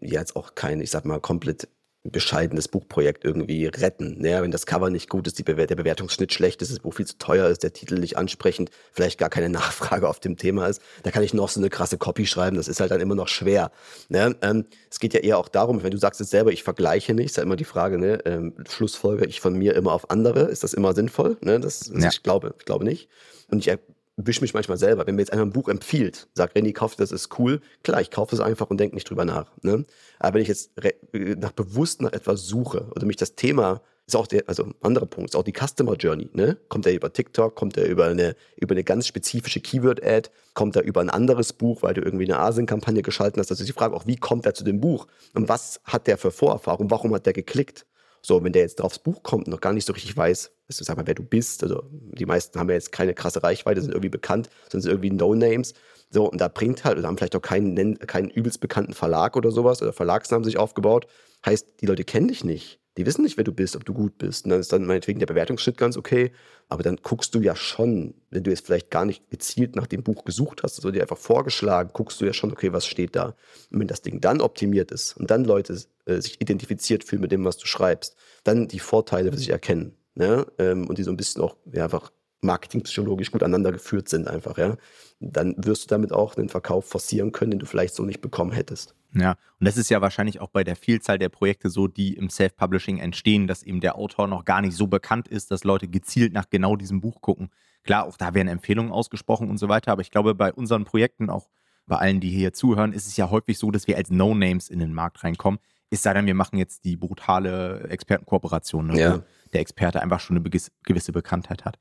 jetzt auch kein, ich sag mal, komplett bescheidenes Buchprojekt irgendwie retten. Ja, wenn das Cover nicht gut ist, die Bewer der Bewertungsschnitt schlecht ist, das Buch viel zu teuer ist, der Titel nicht ansprechend, vielleicht gar keine Nachfrage auf dem Thema ist, da kann ich noch so eine krasse Copy schreiben, das ist halt dann immer noch schwer. Ne? Ähm, es geht ja eher auch darum, wenn du sagst es selber, ich vergleiche nicht, ist ja immer die Frage, ne? ähm, schlussfolge ich von mir immer auf andere, ist das immer sinnvoll? Ne? Das, ja. Ich glaube, ich glaube nicht. Und ich wische mich manchmal selber. Wenn mir jetzt einer ein Buch empfiehlt, sagt, René, kauf das, ist cool. Klar, ich kaufe es einfach und denke nicht drüber nach. Ne? Aber wenn ich jetzt nach bewusst nach etwas suche oder mich das Thema ist auch der, also anderer Punkt, ist auch die Customer Journey, ne? Kommt er über TikTok, kommt er über eine, über eine ganz spezifische Keyword-Ad, kommt er über ein anderes Buch, weil du irgendwie eine Asien-Kampagne geschalten hast. Also die Frage auch, wie kommt er zu dem Buch? Und was hat der für Vorerfahrung? Warum hat der geklickt? So, wenn der jetzt aufs Buch kommt und noch gar nicht so richtig weiß, du, sag mal, wer du bist, also die meisten haben ja jetzt keine krasse Reichweite, sind irgendwie bekannt, sind irgendwie No-Names. So, und da bringt halt, oder haben vielleicht auch keinen, keinen übelst bekannten Verlag oder sowas, oder Verlagsnamen sich aufgebaut. Heißt, die Leute kennen dich nicht. Die wissen nicht, wer du bist, ob du gut bist. Und dann ist dann meinetwegen der Bewertungsschritt ganz okay. Aber dann guckst du ja schon, wenn du jetzt vielleicht gar nicht gezielt nach dem Buch gesucht hast, also dir einfach vorgeschlagen, guckst du ja schon, okay, was steht da. Und wenn das Ding dann optimiert ist und dann Leute äh, sich identifiziert fühlen mit dem, was du schreibst, dann die Vorteile für sich erkennen. Ne? Ähm, und die so ein bisschen auch ja, einfach marketingpsychologisch gut aneinander geführt sind einfach, ja, dann wirst du damit auch einen Verkauf forcieren können, den du vielleicht so nicht bekommen hättest. Ja, und das ist ja wahrscheinlich auch bei der Vielzahl der Projekte so, die im Self-Publishing entstehen, dass eben der Autor noch gar nicht so bekannt ist, dass Leute gezielt nach genau diesem Buch gucken. Klar, auch da werden Empfehlungen ausgesprochen und so weiter, aber ich glaube, bei unseren Projekten, auch bei allen, die hier zuhören, ist es ja häufig so, dass wir als No-Names in den Markt reinkommen. Es sei denn, wir machen jetzt die brutale Expertenkooperation, ne, ja. wo der Experte einfach schon eine gewisse Bekanntheit hat.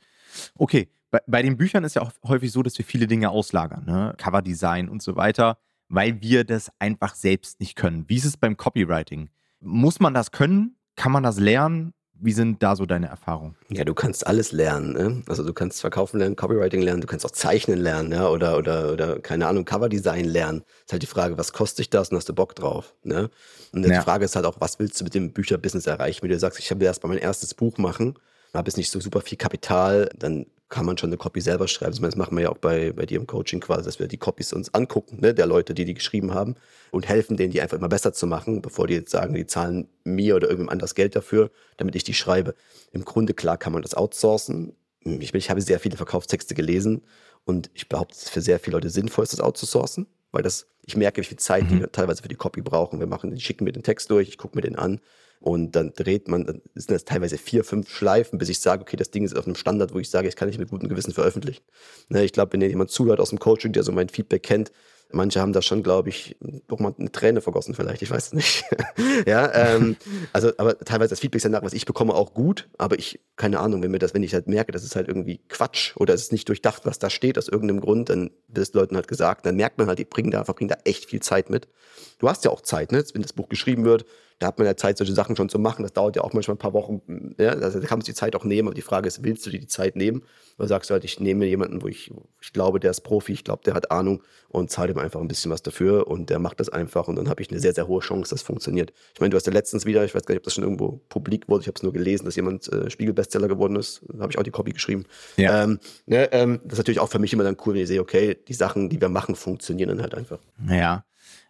Okay, bei, bei, den Büchern ist ja auch häufig so, dass wir viele Dinge auslagern, ne? Coverdesign und so weiter, weil wir das einfach selbst nicht können. Wie ist es beim Copywriting? Muss man das können? Kann man das lernen? Wie sind da so deine Erfahrungen? Ja, du kannst alles lernen. Ne? Also du kannst verkaufen lernen, Copywriting lernen, du kannst auch zeichnen lernen, ja, oder, oder, oder keine Ahnung, Coverdesign lernen. Ist halt die Frage, was kostet dich das und hast du Bock drauf? Ne? Und ja. die Frage ist halt auch, was willst du mit dem Bücherbusiness erreichen? Wenn du sagst, ich will erst mal mein erstes Buch machen, habe jetzt nicht so super viel Kapital, dann kann man schon eine Copy selber schreiben. Das machen wir ja auch bei, bei dir im Coaching quasi, dass wir die Copies uns angucken, ne, der Leute, die die geschrieben haben und helfen denen, die einfach immer besser zu machen, bevor die jetzt sagen, die zahlen mir oder irgendjemand anders Geld dafür, damit ich die schreibe. Im Grunde, klar, kann man das outsourcen. Ich, ich habe sehr viele Verkaufstexte gelesen und ich behaupte, es ist für sehr viele Leute sinnvoll, das outzusourcen, weil das, ich merke, wie viel Zeit mhm. die teilweise für die Copy brauchen. Wir machen, die schicken mir den Text durch, ich gucke mir den an und dann dreht man, dann sind das teilweise vier, fünf Schleifen, bis ich sage, okay, das Ding ist auf einem Standard, wo ich sage, ich kann nicht mit gutem Gewissen veröffentlichen. Ne, ich glaube, wenn jemand zuhört aus dem Coaching, der so mein Feedback kennt, manche haben da schon, glaube ich, doch mal eine Träne vergossen vielleicht, ich weiß es nicht. ja, ähm, also, aber teilweise das Feedback ist danach, was ich bekomme, auch gut, aber ich, keine Ahnung, wenn mir das, wenn ich halt merke, das ist halt irgendwie Quatsch oder es ist nicht durchdacht, was da steht, aus irgendeinem Grund, dann wird es Leuten halt gesagt, dann merkt man halt, die bringen da, verbringen da echt viel Zeit mit. Du hast ja auch Zeit, ne? wenn das Buch geschrieben wird, da hat man ja Zeit, solche Sachen schon zu machen. Das dauert ja auch manchmal ein paar Wochen. Ja? Also da kann man sich die Zeit auch nehmen. Aber die Frage ist, willst du dir die Zeit nehmen? Oder sagst du halt, ich nehme jemanden, wo ich, ich glaube, der ist Profi, ich glaube, der hat Ahnung und zahle ihm einfach ein bisschen was dafür und der macht das einfach und dann habe ich eine sehr, sehr hohe Chance, dass es funktioniert. Ich meine, du hast ja letztens wieder, ich weiß gar nicht, ob das schon irgendwo publik wurde, ich habe es nur gelesen, dass jemand äh, Spiegel-Bestseller geworden ist. Da habe ich auch die Copy geschrieben. Ja. Ähm, ne, ähm, das ist natürlich auch für mich immer dann cool, wenn ich sehe, okay, die Sachen, die wir machen, funktionieren dann halt einfach. Ja.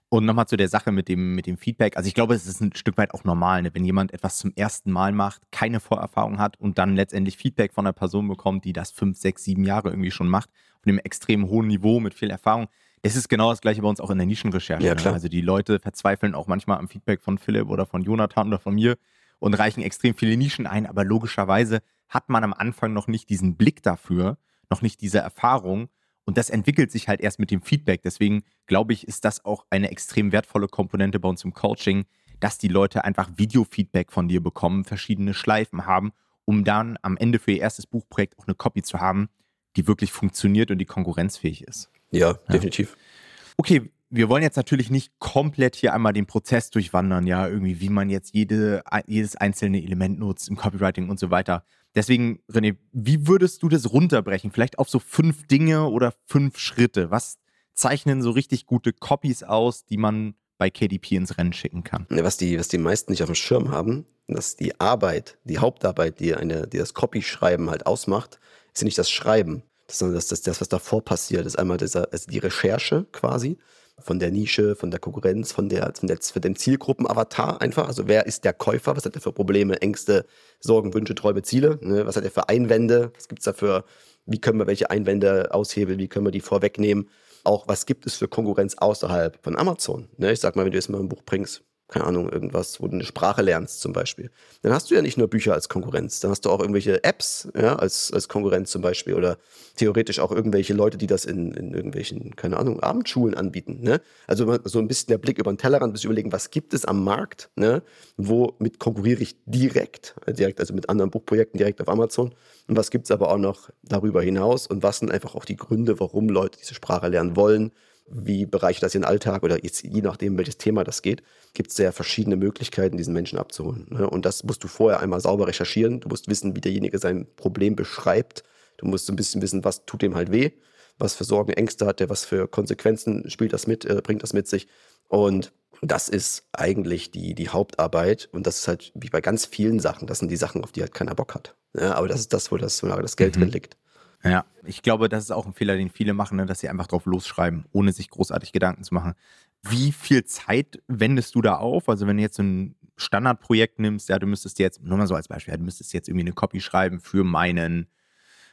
Und nochmal zu der Sache mit dem, mit dem Feedback. Also ich glaube, es ist ein Stück weit auch normal, ne? wenn jemand etwas zum ersten Mal macht, keine Vorerfahrung hat und dann letztendlich Feedback von einer Person bekommt, die das fünf, sechs, sieben Jahre irgendwie schon macht, auf einem extrem hohen Niveau mit viel Erfahrung. Es ist genau das gleiche bei uns auch in der Nischenrecherche. Ja, ne? Also die Leute verzweifeln auch manchmal am Feedback von Philipp oder von Jonathan oder von mir und reichen extrem viele Nischen ein, aber logischerweise hat man am Anfang noch nicht diesen Blick dafür, noch nicht diese Erfahrung und das entwickelt sich halt erst mit dem Feedback. Deswegen glaube ich, ist das auch eine extrem wertvolle Komponente bei uns im Coaching, dass die Leute einfach Video-Feedback von dir bekommen, verschiedene Schleifen haben, um dann am Ende für ihr erstes Buchprojekt auch eine Copy zu haben, die wirklich funktioniert und die konkurrenzfähig ist. Ja, definitiv. Ja. Okay, wir wollen jetzt natürlich nicht komplett hier einmal den Prozess durchwandern, ja, irgendwie, wie man jetzt jede, jedes einzelne Element nutzt im Copywriting und so weiter. Deswegen, René, wie würdest du das runterbrechen? Vielleicht auf so fünf Dinge oder fünf Schritte. Was zeichnen so richtig gute Copies aus, die man bei KDP ins Rennen schicken kann? Was die, was die meisten nicht auf dem Schirm haben, dass die Arbeit, die Hauptarbeit, die, eine, die das Copy-Schreiben halt ausmacht, ist ja nicht das Schreiben, sondern das, das, das, was davor passiert, ist einmal dieser, also die Recherche quasi von der Nische, von der Konkurrenz, von der, von der, von dem Zielgruppenavatar einfach. Also wer ist der Käufer? Was hat er für Probleme, Ängste, Sorgen, Wünsche, Träume, Ziele? Ne? Was hat er für Einwände? Was gibt es dafür? Wie können wir welche Einwände aushebeln? Wie können wir die vorwegnehmen? Auch was gibt es für Konkurrenz außerhalb von Amazon? Ne? Ich sag mal, wenn du jetzt mal ein Buch bringst, keine Ahnung, irgendwas, wo du eine Sprache lernst zum Beispiel, dann hast du ja nicht nur Bücher als Konkurrenz, dann hast du auch irgendwelche Apps ja, als, als Konkurrenz zum Beispiel oder theoretisch auch irgendwelche Leute, die das in, in irgendwelchen, keine Ahnung, Abendschulen anbieten. Ne? Also so ein bisschen der Blick über den Tellerrand, bisschen überlegen, was gibt es am Markt, ne? womit konkurriere ich direkt, direkt, also mit anderen Buchprojekten direkt auf Amazon und was gibt es aber auch noch darüber hinaus und was sind einfach auch die Gründe, warum Leute diese Sprache lernen wollen, wie bereichert das ihren Alltag oder jetzt, je nachdem, welches Thema das geht, gibt es sehr verschiedene Möglichkeiten, diesen Menschen abzuholen. Ne? Und das musst du vorher einmal sauber recherchieren. Du musst wissen, wie derjenige sein Problem beschreibt. Du musst so ein bisschen wissen, was tut dem halt weh, was für Sorgen, Ängste hat er, was für Konsequenzen spielt das mit, äh, bringt das mit sich. Und das ist eigentlich die, die Hauptarbeit. Und das ist halt wie bei ganz vielen Sachen, das sind die Sachen, auf die halt keiner Bock hat. Ja, aber das ist das, wo das, wo das Geld mhm. drin liegt. Ja, ich glaube, das ist auch ein Fehler, den viele machen, ne, dass sie einfach drauf losschreiben, ohne sich großartig Gedanken zu machen. Wie viel Zeit wendest du da auf? Also, wenn du jetzt so ein Standardprojekt nimmst, ja, du müsstest jetzt, nur mal so als Beispiel, ja, du müsstest jetzt irgendwie eine Copy schreiben für meinen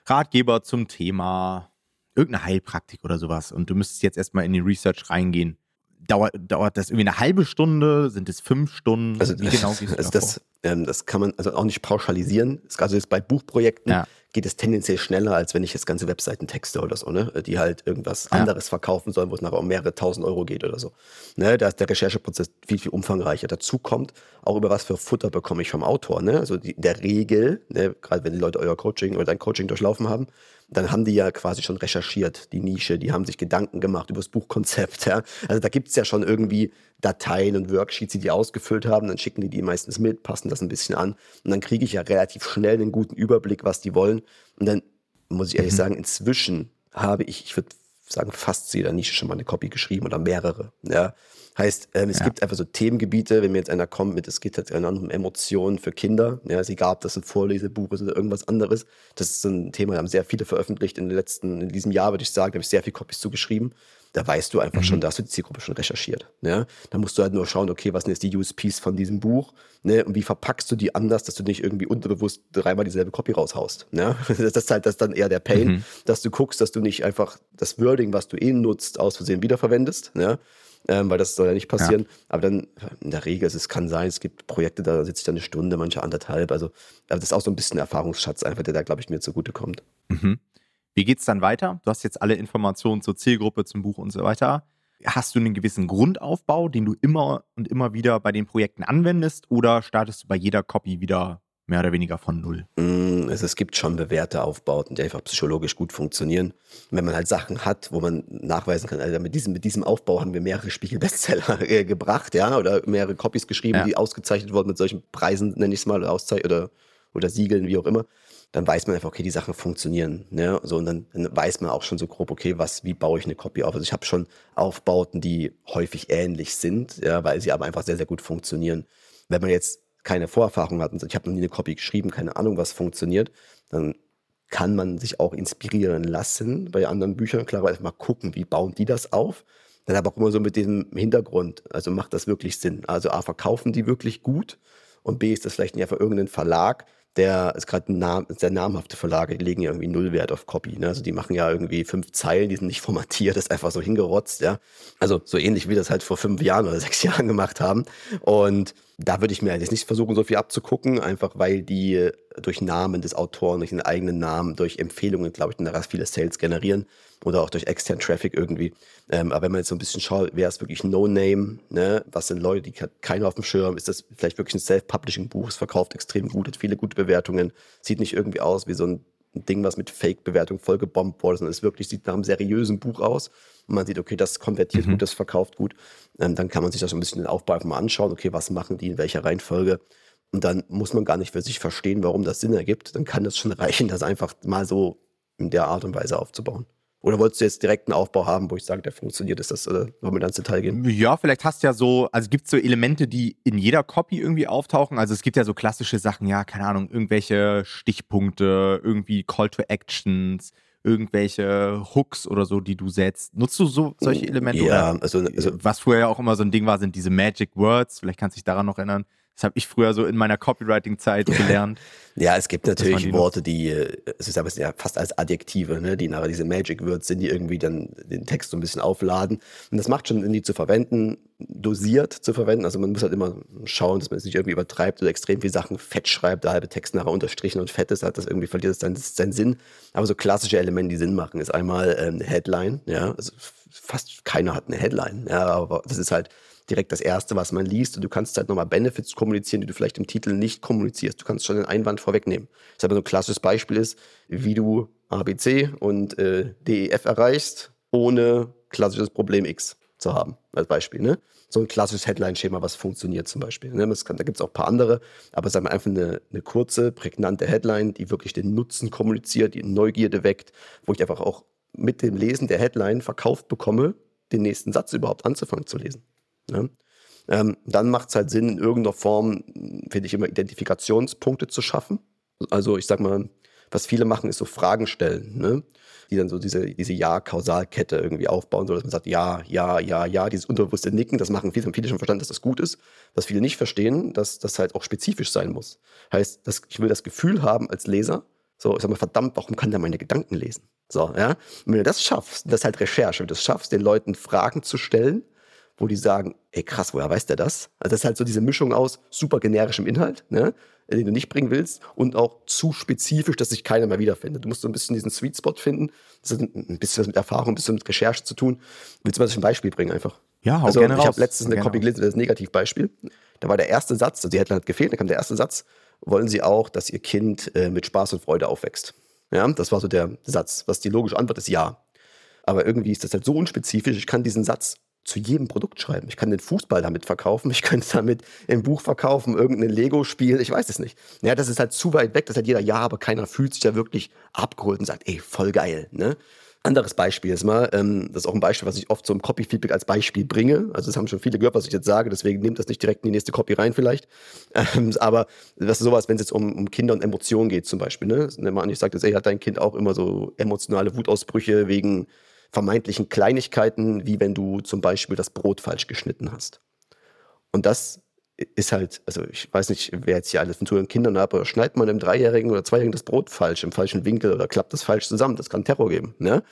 Ratgeber zum Thema irgendeine Heilpraktik oder sowas und du müsstest jetzt erstmal in die Research reingehen. Dauert, dauert das irgendwie eine halbe Stunde? Sind es fünf Stunden? Also, Wie genau gehst du also das, ähm, das kann man also auch nicht pauschalisieren. Also jetzt bei Buchprojekten ja. Geht es tendenziell schneller, als wenn ich jetzt ganze Webseiten texte oder so, ne? die halt irgendwas ja. anderes verkaufen sollen, wo es nachher um mehrere tausend Euro geht oder so. Ne? Da ist der Rechercheprozess viel, viel umfangreicher. Dazu kommt auch über was für Futter bekomme ich vom Autor. Ne? Also die, in der Regel, ne? gerade wenn die Leute euer Coaching oder dein Coaching durchlaufen haben, dann haben die ja quasi schon recherchiert, die Nische, die haben sich Gedanken gemacht über das Buchkonzept. Ja? Also da gibt es ja schon irgendwie Dateien und Worksheets, die die ausgefüllt haben, dann schicken die die meistens mit, passen das ein bisschen an und dann kriege ich ja relativ schnell einen guten Überblick, was die wollen. Und dann muss ich ehrlich mhm. sagen, inzwischen habe ich, ich würde sagen, fast zu jeder Nische schon mal eine Copy geschrieben oder mehrere. Ja. Heißt, ähm, es ja. gibt einfach so Themengebiete, wenn mir jetzt einer kommt mit, es geht jetzt um Emotionen für Kinder, ja, es egal, ob das ein Vorlesebuch ist oder irgendwas anderes. Das ist so ein Thema, da haben sehr viele veröffentlicht in den letzten, in diesem Jahr, würde ich sagen, da habe ich sehr viele Copies zugeschrieben. Da weißt du einfach mhm. schon, da hast du die Zielgruppe schon recherchiert. Ja? Da musst du halt nur schauen, okay, was sind jetzt die USPs von diesem Buch ne? und wie verpackst du die anders, dass du nicht irgendwie unterbewusst dreimal dieselbe Copy raushaust. Ja? Das ist halt das dann eher der Pain, mhm. dass du guckst, dass du nicht einfach das Wording, was du eh nutzt, aus Versehen wiederverwendest. Ja? ähm, weil das soll ja nicht passieren. Ja. Aber dann in der Regel, es kann sein, es gibt Projekte, da sitze ich dann eine Stunde, manche anderthalb. Also das ist auch so ein bisschen Erfahrungsschatz einfach, der da, glaube ich, mir zugutekommt. Mhm. Wie geht es dann weiter? Du hast jetzt alle Informationen zur Zielgruppe, zum Buch und so weiter. Hast du einen gewissen Grundaufbau, den du immer und immer wieder bei den Projekten anwendest oder startest du bei jeder Copy wieder mehr oder weniger von null? Also es gibt schon bewährte Aufbauten, die einfach psychologisch gut funktionieren. wenn man halt Sachen hat, wo man nachweisen kann, also mit diesem, mit diesem Aufbau haben wir mehrere Spiegel-Bestseller äh, gebracht, ja, oder mehrere Copies geschrieben, ja. die ausgezeichnet wurden mit solchen Preisen, nenne ich es mal, oder, oder, oder Siegeln, wie auch immer dann weiß man einfach, okay, die Sachen funktionieren. Ne? So, und dann, dann, weiß man auch schon so grob, okay, was, wie baue ich eine Copy auf? Also ich habe schon Aufbauten, die häufig ähnlich sind, ja, weil sie aber einfach sehr, sehr gut funktionieren. Wenn man jetzt keine Vorerfahrung hat und sagt, ich habe noch nie eine Copy geschrieben, keine Ahnung, was funktioniert, dann kann man sich auch inspirieren lassen bei anderen Büchern. Klar, mal gucken, wie bauen die das auf. Dann aber auch immer so mit diesem Hintergrund. Also macht das wirklich Sinn? Also A, verkaufen die wirklich gut? Und B, ist das vielleicht nicht einfach irgendein Verlag, der ist gerade Nam sehr namhafte Verlage, die legen ja irgendwie null Wert auf Copy. Ne? Also die machen ja irgendwie fünf Zeilen, die sind nicht formatiert, das ist einfach so hingerotzt, ja. Also so ähnlich wie das halt vor fünf Jahren oder sechs Jahren gemacht haben. Und da würde ich mir jetzt nicht versuchen, so viel abzugucken, einfach weil die durch Namen des Autoren, durch den eigenen Namen, durch Empfehlungen, glaube ich, dann viele Sales generieren oder auch durch externen Traffic irgendwie. Ähm, aber wenn man jetzt so ein bisschen schaut, wer ist wirklich No-Name, ne? was sind Leute, die hat keiner auf dem Schirm, ist das vielleicht wirklich ein Self-Publishing-Buch, es verkauft extrem gut, hat viele gute Bewertungen, sieht nicht irgendwie aus wie so ein Ding, was mit Fake-Bewertung vollgebombt wurde, sondern es wirklich sieht nach einem seriösen Buch aus und man sieht, okay, das konvertiert mhm. gut, das verkauft gut, ähm, dann kann man sich das so ein bisschen den Aufbau einfach mal anschauen, okay, was machen die, in welcher Reihenfolge und dann muss man gar nicht für sich verstehen, warum das Sinn ergibt, dann kann das schon reichen, das einfach mal so in der Art und Weise aufzubauen. Oder wolltest du jetzt direkt einen Aufbau haben, wo ich sage, der funktioniert? Ist das, oder wollen wir dann ins Detail gehen? Ja, vielleicht hast du ja so, also gibt es so Elemente, die in jeder Copy irgendwie auftauchen. Also es gibt ja so klassische Sachen, ja, keine Ahnung, irgendwelche Stichpunkte, irgendwie Call to Actions, irgendwelche Hooks oder so, die du setzt. Nutzt du so solche Elemente? Ja, also, also was früher ja auch immer so ein Ding war, sind diese Magic Words. Vielleicht kannst du dich daran noch erinnern. Das habe ich früher so in meiner Copywriting-Zeit gelernt. Ja, es gibt natürlich die Worte, die, äh, es ist aber ja fast als Adjektive, ne, die nachher diese Magic Words sind, die irgendwie dann den Text so ein bisschen aufladen. Und das macht schon Sinn, die zu verwenden, dosiert zu verwenden. Also man muss halt immer schauen, dass man es nicht irgendwie übertreibt oder extrem viele Sachen fett schreibt, der halbe Text nachher unterstrichen und fett ist, hat das irgendwie verliert dann seinen Sinn. Aber so klassische Elemente, die Sinn machen, ist einmal ähm, eine Headline, ja, also fast keiner hat eine Headline, ja, aber das ist halt direkt das Erste, was man liest. Und du kannst halt nochmal Benefits kommunizieren, die du vielleicht im Titel nicht kommunizierst. Du kannst schon den Einwand vorwegnehmen. Das aber so ein klassisches Beispiel ist, wie du ABC und äh, DEF erreichst, ohne klassisches Problem X zu haben, als Beispiel. Ne? So ein klassisches Headline-Schema, was funktioniert zum Beispiel. Ne? Kann, da gibt es auch ein paar andere, aber es ist einfach eine, eine kurze, prägnante Headline, die wirklich den Nutzen kommuniziert, die Neugierde weckt, wo ich einfach auch mit dem Lesen der Headline verkauft bekomme, den nächsten Satz überhaupt anzufangen zu lesen. Ne? Ähm, dann macht es halt Sinn, in irgendeiner Form, finde ich, immer Identifikationspunkte zu schaffen. Also ich sag mal, was viele machen, ist so Fragen stellen, ne? die dann so diese, diese Ja-Kausalkette irgendwie aufbauen, so dass man sagt, ja, ja, ja, ja, dieses unterbewusste Nicken, das machen viele, haben viele schon verstanden, dass das gut ist. Was viele nicht verstehen, dass das halt auch spezifisch sein muss. Heißt, dass ich will das Gefühl haben als Leser, So, ich sag mal, verdammt, warum kann der meine Gedanken lesen? So, ja. Und wenn du das schaffst, das ist halt Recherche, wenn du das schaffst, den Leuten Fragen zu stellen, wo die sagen, ey krass, woher weiß der das? Also das ist halt so diese Mischung aus super generischem Inhalt, ne, den du nicht bringen willst und auch zu spezifisch, dass sich keiner mehr wiederfindet. Du musst so ein bisschen diesen Sweet Spot finden. Das hat ein bisschen was mit Erfahrung, ein bisschen mit Recherche zu tun. Willst du mal ein Beispiel bringen einfach? Ja, hau also gerne ich habe letztens eine Copy gelesen, das Negativbeispiel. Da war der erste Satz, also die Headline hat gefehlt, da kam der erste Satz, wollen Sie auch, dass Ihr Kind äh, mit Spaß und Freude aufwächst? Ja, das war so der Satz. Was die logische Antwort ist, ja. Aber irgendwie ist das halt so unspezifisch, ich kann diesen Satz zu jedem Produkt schreiben. Ich kann den Fußball damit verkaufen, ich könnte damit ein Buch verkaufen, irgendein Lego-Spiel, ich weiß es nicht. Ja, das ist halt zu weit weg, das hat jeder ja, aber keiner fühlt sich da wirklich abgeholt und sagt, ey, voll geil, ne? Anderes Beispiel ist mal, ähm, das ist auch ein Beispiel, was ich oft so im Copy-Feedback als Beispiel bringe. Also das haben schon viele gehört, was ich jetzt sage, deswegen nehmt das nicht direkt in die nächste Copy rein vielleicht. Ähm, aber das ist sowas, wenn es jetzt um, um Kinder und Emotionen geht zum Beispiel. Ne? Nimm mal an, ich sage jetzt, ey, hat dein Kind auch immer so emotionale Wutausbrüche wegen vermeintlichen Kleinigkeiten, wie wenn du zum Beispiel das Brot falsch geschnitten hast. Und das ist halt, also ich weiß nicht, wer jetzt hier alles von Touren Kindern hat, aber schneidet man einem Dreijährigen oder Zweijährigen das Brot falsch, im falschen Winkel oder klappt das falsch zusammen, das kann Terror geben, ne?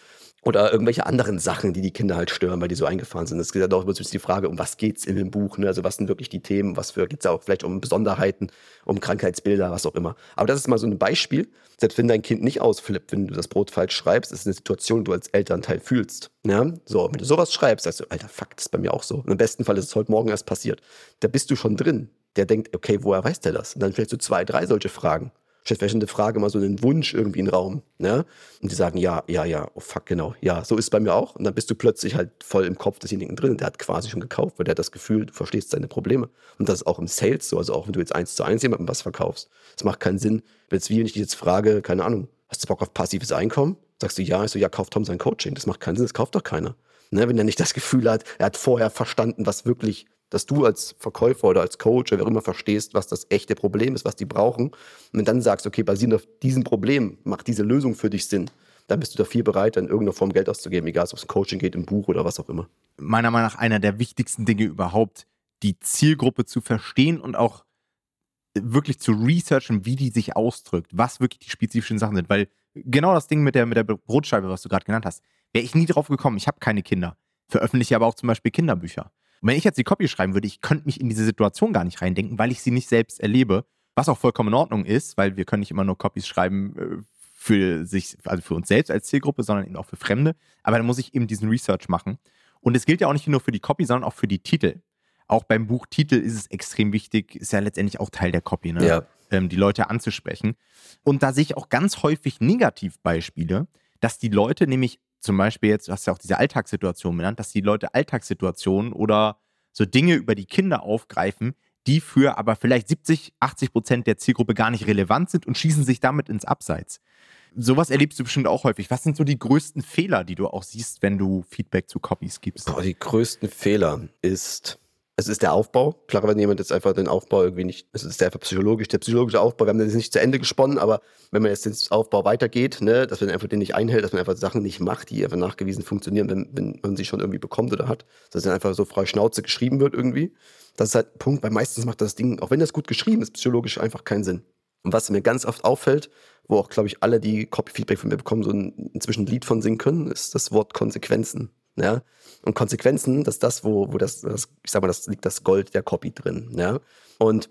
Oder irgendwelche anderen Sachen, die die Kinder halt stören, weil die so eingefahren sind. Es geht ja doch immer die Frage, um was geht's in dem Buch, ne? Also was sind wirklich die Themen, was für, geht's auch vielleicht um Besonderheiten, um Krankheitsbilder, was auch immer. Aber das ist mal so ein Beispiel, selbst wenn dein Kind nicht ausflippt, wenn du das Brot falsch schreibst, ist eine Situation, die du als Elternteil fühlst. Ja? So, wenn du sowas schreibst, sagst du, alter, fuck, das ist bei mir auch so. Und im besten Fall ist es heute Morgen erst passiert. Da bist du schon drin. Der denkt, okay, woher weiß der das? Und dann stellst du zwei, drei solche Fragen. Stellst vielleicht Frage, mal so einen Wunsch irgendwie in den Raum. Ne? Und die sagen, ja, ja, ja, oh fuck, genau. Ja, so ist es bei mir auch. Und dann bist du plötzlich halt voll im Kopf desjenigen drin. Der hat quasi schon gekauft, weil der hat das Gefühl, du verstehst seine Probleme. Und das ist auch im Sales so. Also auch wenn du jetzt eins zu eins jemandem was verkaufst. Es macht keinen Sinn. Jetzt wie wenn ich dich jetzt frage, keine Ahnung, hast du Bock auf passives Einkommen? Sagst du ja, ich so, ja, kauft Tom sein Coaching. Das macht keinen Sinn, das kauft doch keiner. Ne? Wenn er nicht das Gefühl hat, er hat vorher verstanden, was wirklich dass du als Verkäufer oder als Coach oder wer immer verstehst, was das echte Problem ist, was die brauchen. Und dann sagst, okay, basierend auf diesem Problem macht diese Lösung für dich Sinn. Dann bist du dafür bereit, in irgendeiner Form Geld auszugeben, egal ob es Coaching geht, im Buch oder was auch immer. Meiner Meinung nach einer der wichtigsten Dinge überhaupt, die Zielgruppe zu verstehen und auch wirklich zu researchen, wie die sich ausdrückt, was wirklich die spezifischen Sachen sind. Weil genau das Ding mit der, mit der Brotscheibe, was du gerade genannt hast, wäre ich nie drauf gekommen. Ich habe keine Kinder. Veröffentliche aber auch zum Beispiel Kinderbücher. Und wenn ich jetzt die Copy schreiben würde, ich könnte mich in diese Situation gar nicht reindenken, weil ich sie nicht selbst erlebe, was auch vollkommen in Ordnung ist, weil wir können nicht immer nur Copies schreiben äh, für sich, also für uns selbst als Zielgruppe, sondern eben auch für Fremde. Aber dann muss ich eben diesen Research machen. Und es gilt ja auch nicht nur für die Copy, sondern auch für die Titel. Auch beim Buchtitel ist es extrem wichtig, ist ja letztendlich auch Teil der Copy, ne? Ja. ähm, die Leute anzusprechen. Und da sehe ich auch ganz häufig Negativbeispiele, dass die Leute nämlich zum Beispiel jetzt, du hast ja auch diese Alltagssituation benannt, dass die Leute Alltagssituationen oder so Dinge über die Kinder aufgreifen, die für aber vielleicht 70, 80 Prozent der Zielgruppe gar nicht relevant sind und schießen sich damit ins Abseits. Sowas erlebst du bestimmt auch häufig. Was sind so die größten Fehler, die du auch siehst, wenn du Feedback zu Copies gibst? Boah, die größten Fehler ist, es ist der Aufbau. Klar, wenn jemand jetzt einfach den Aufbau irgendwie nicht, es ist einfach psychologisch, der psychologische Aufbau, wir haben jetzt nicht zu Ende gesponnen, aber wenn man jetzt den Aufbau weitergeht, ne, dass man einfach den nicht einhält, dass man einfach Sachen nicht macht, die einfach nachgewiesen funktionieren, wenn, wenn man sie schon irgendwie bekommt oder hat, dass dann einfach so frei Schnauze geschrieben wird irgendwie. Das ist halt ein Punkt, weil meistens macht das Ding, auch wenn das gut geschrieben ist, psychologisch einfach keinen Sinn. Und was mir ganz oft auffällt, wo auch, glaube ich, alle, die Copy-Feedback von mir bekommen, so ein, inzwischen ein Lied von singen können, ist das Wort Konsequenzen. Ja? Und Konsequenzen, das ist das, wo, wo das, das, ich sag mal, das liegt das Gold der Copy drin. Ja? Und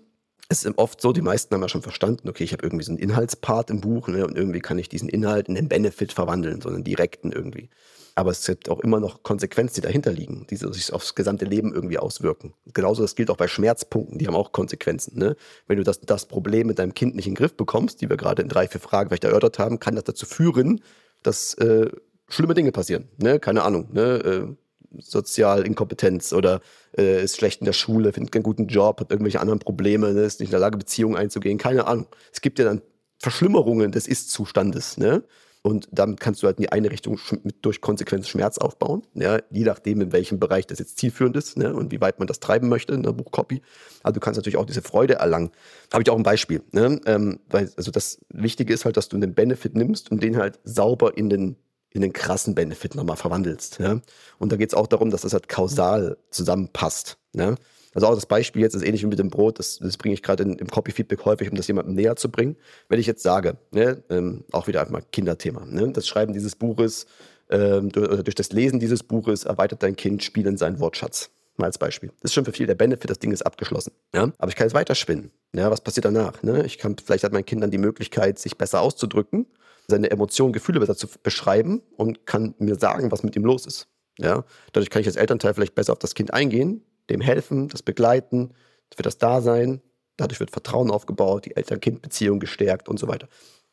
es ist oft so, die meisten haben ja schon verstanden, okay, ich habe irgendwie so einen Inhaltspart im Buch ne, und irgendwie kann ich diesen Inhalt in den Benefit verwandeln, so einen direkten irgendwie. Aber es gibt auch immer noch Konsequenzen, die dahinter liegen, die sich aufs gesamte Leben irgendwie auswirken. Genauso das gilt auch bei Schmerzpunkten, die haben auch Konsequenzen. Ne? Wenn du das, das Problem mit deinem Kind nicht in den Griff bekommst, die wir gerade in drei, vier Fragen vielleicht erörtert haben, kann das dazu führen, dass äh, schlimme Dinge passieren. Ne? Keine Ahnung. Ne? Äh, Sozialinkompetenz oder äh, ist schlecht in der Schule, findet keinen guten Job, hat irgendwelche anderen Probleme, ne? ist nicht in der Lage, Beziehungen einzugehen, keine Ahnung. Es gibt ja dann Verschlimmerungen des Ist-Zustandes. Ne? Und damit kannst du halt in die eine Richtung mit, durch Konsequenz Schmerz aufbauen, ja, je nachdem, in welchem Bereich das jetzt zielführend ist ne, und wie weit man das treiben möchte in der Buchcopy. Also du kannst natürlich auch diese Freude erlangen. Habe ich auch ein Beispiel. Ne? Ähm, weil, also das Wichtige ist halt, dass du einen Benefit nimmst und den halt sauber in den in den krassen Benefit nochmal verwandelst. Ja? Und da geht es auch darum, dass das halt kausal zusammenpasst. Ne? Also auch das Beispiel jetzt ist ähnlich wie mit dem Brot, das, das bringe ich gerade im Copy-Feedback häufig, um das jemandem näher zu bringen. Wenn ich jetzt sage, ne, ähm, auch wieder einfach mal Kinderthema, ne, das Schreiben dieses Buches, ähm, durch, durch das Lesen dieses Buches erweitert dein Kind Spielen seinen Wortschatz. Mal als Beispiel. Das ist schon für viele der Benefit, das Ding ist abgeschlossen. Ja? Aber ich kann jetzt weiterspinnen. Ja, was passiert danach? Ne? Ich kann, vielleicht hat mein Kind dann die Möglichkeit, sich besser auszudrücken, seine Emotionen, Gefühle besser zu beschreiben und kann mir sagen, was mit ihm los ist. Ja? Dadurch kann ich als Elternteil vielleicht besser auf das Kind eingehen, dem helfen, das begleiten, für das Dasein. Dadurch wird Vertrauen aufgebaut, die Eltern-Kind-Beziehung gestärkt und so weiter.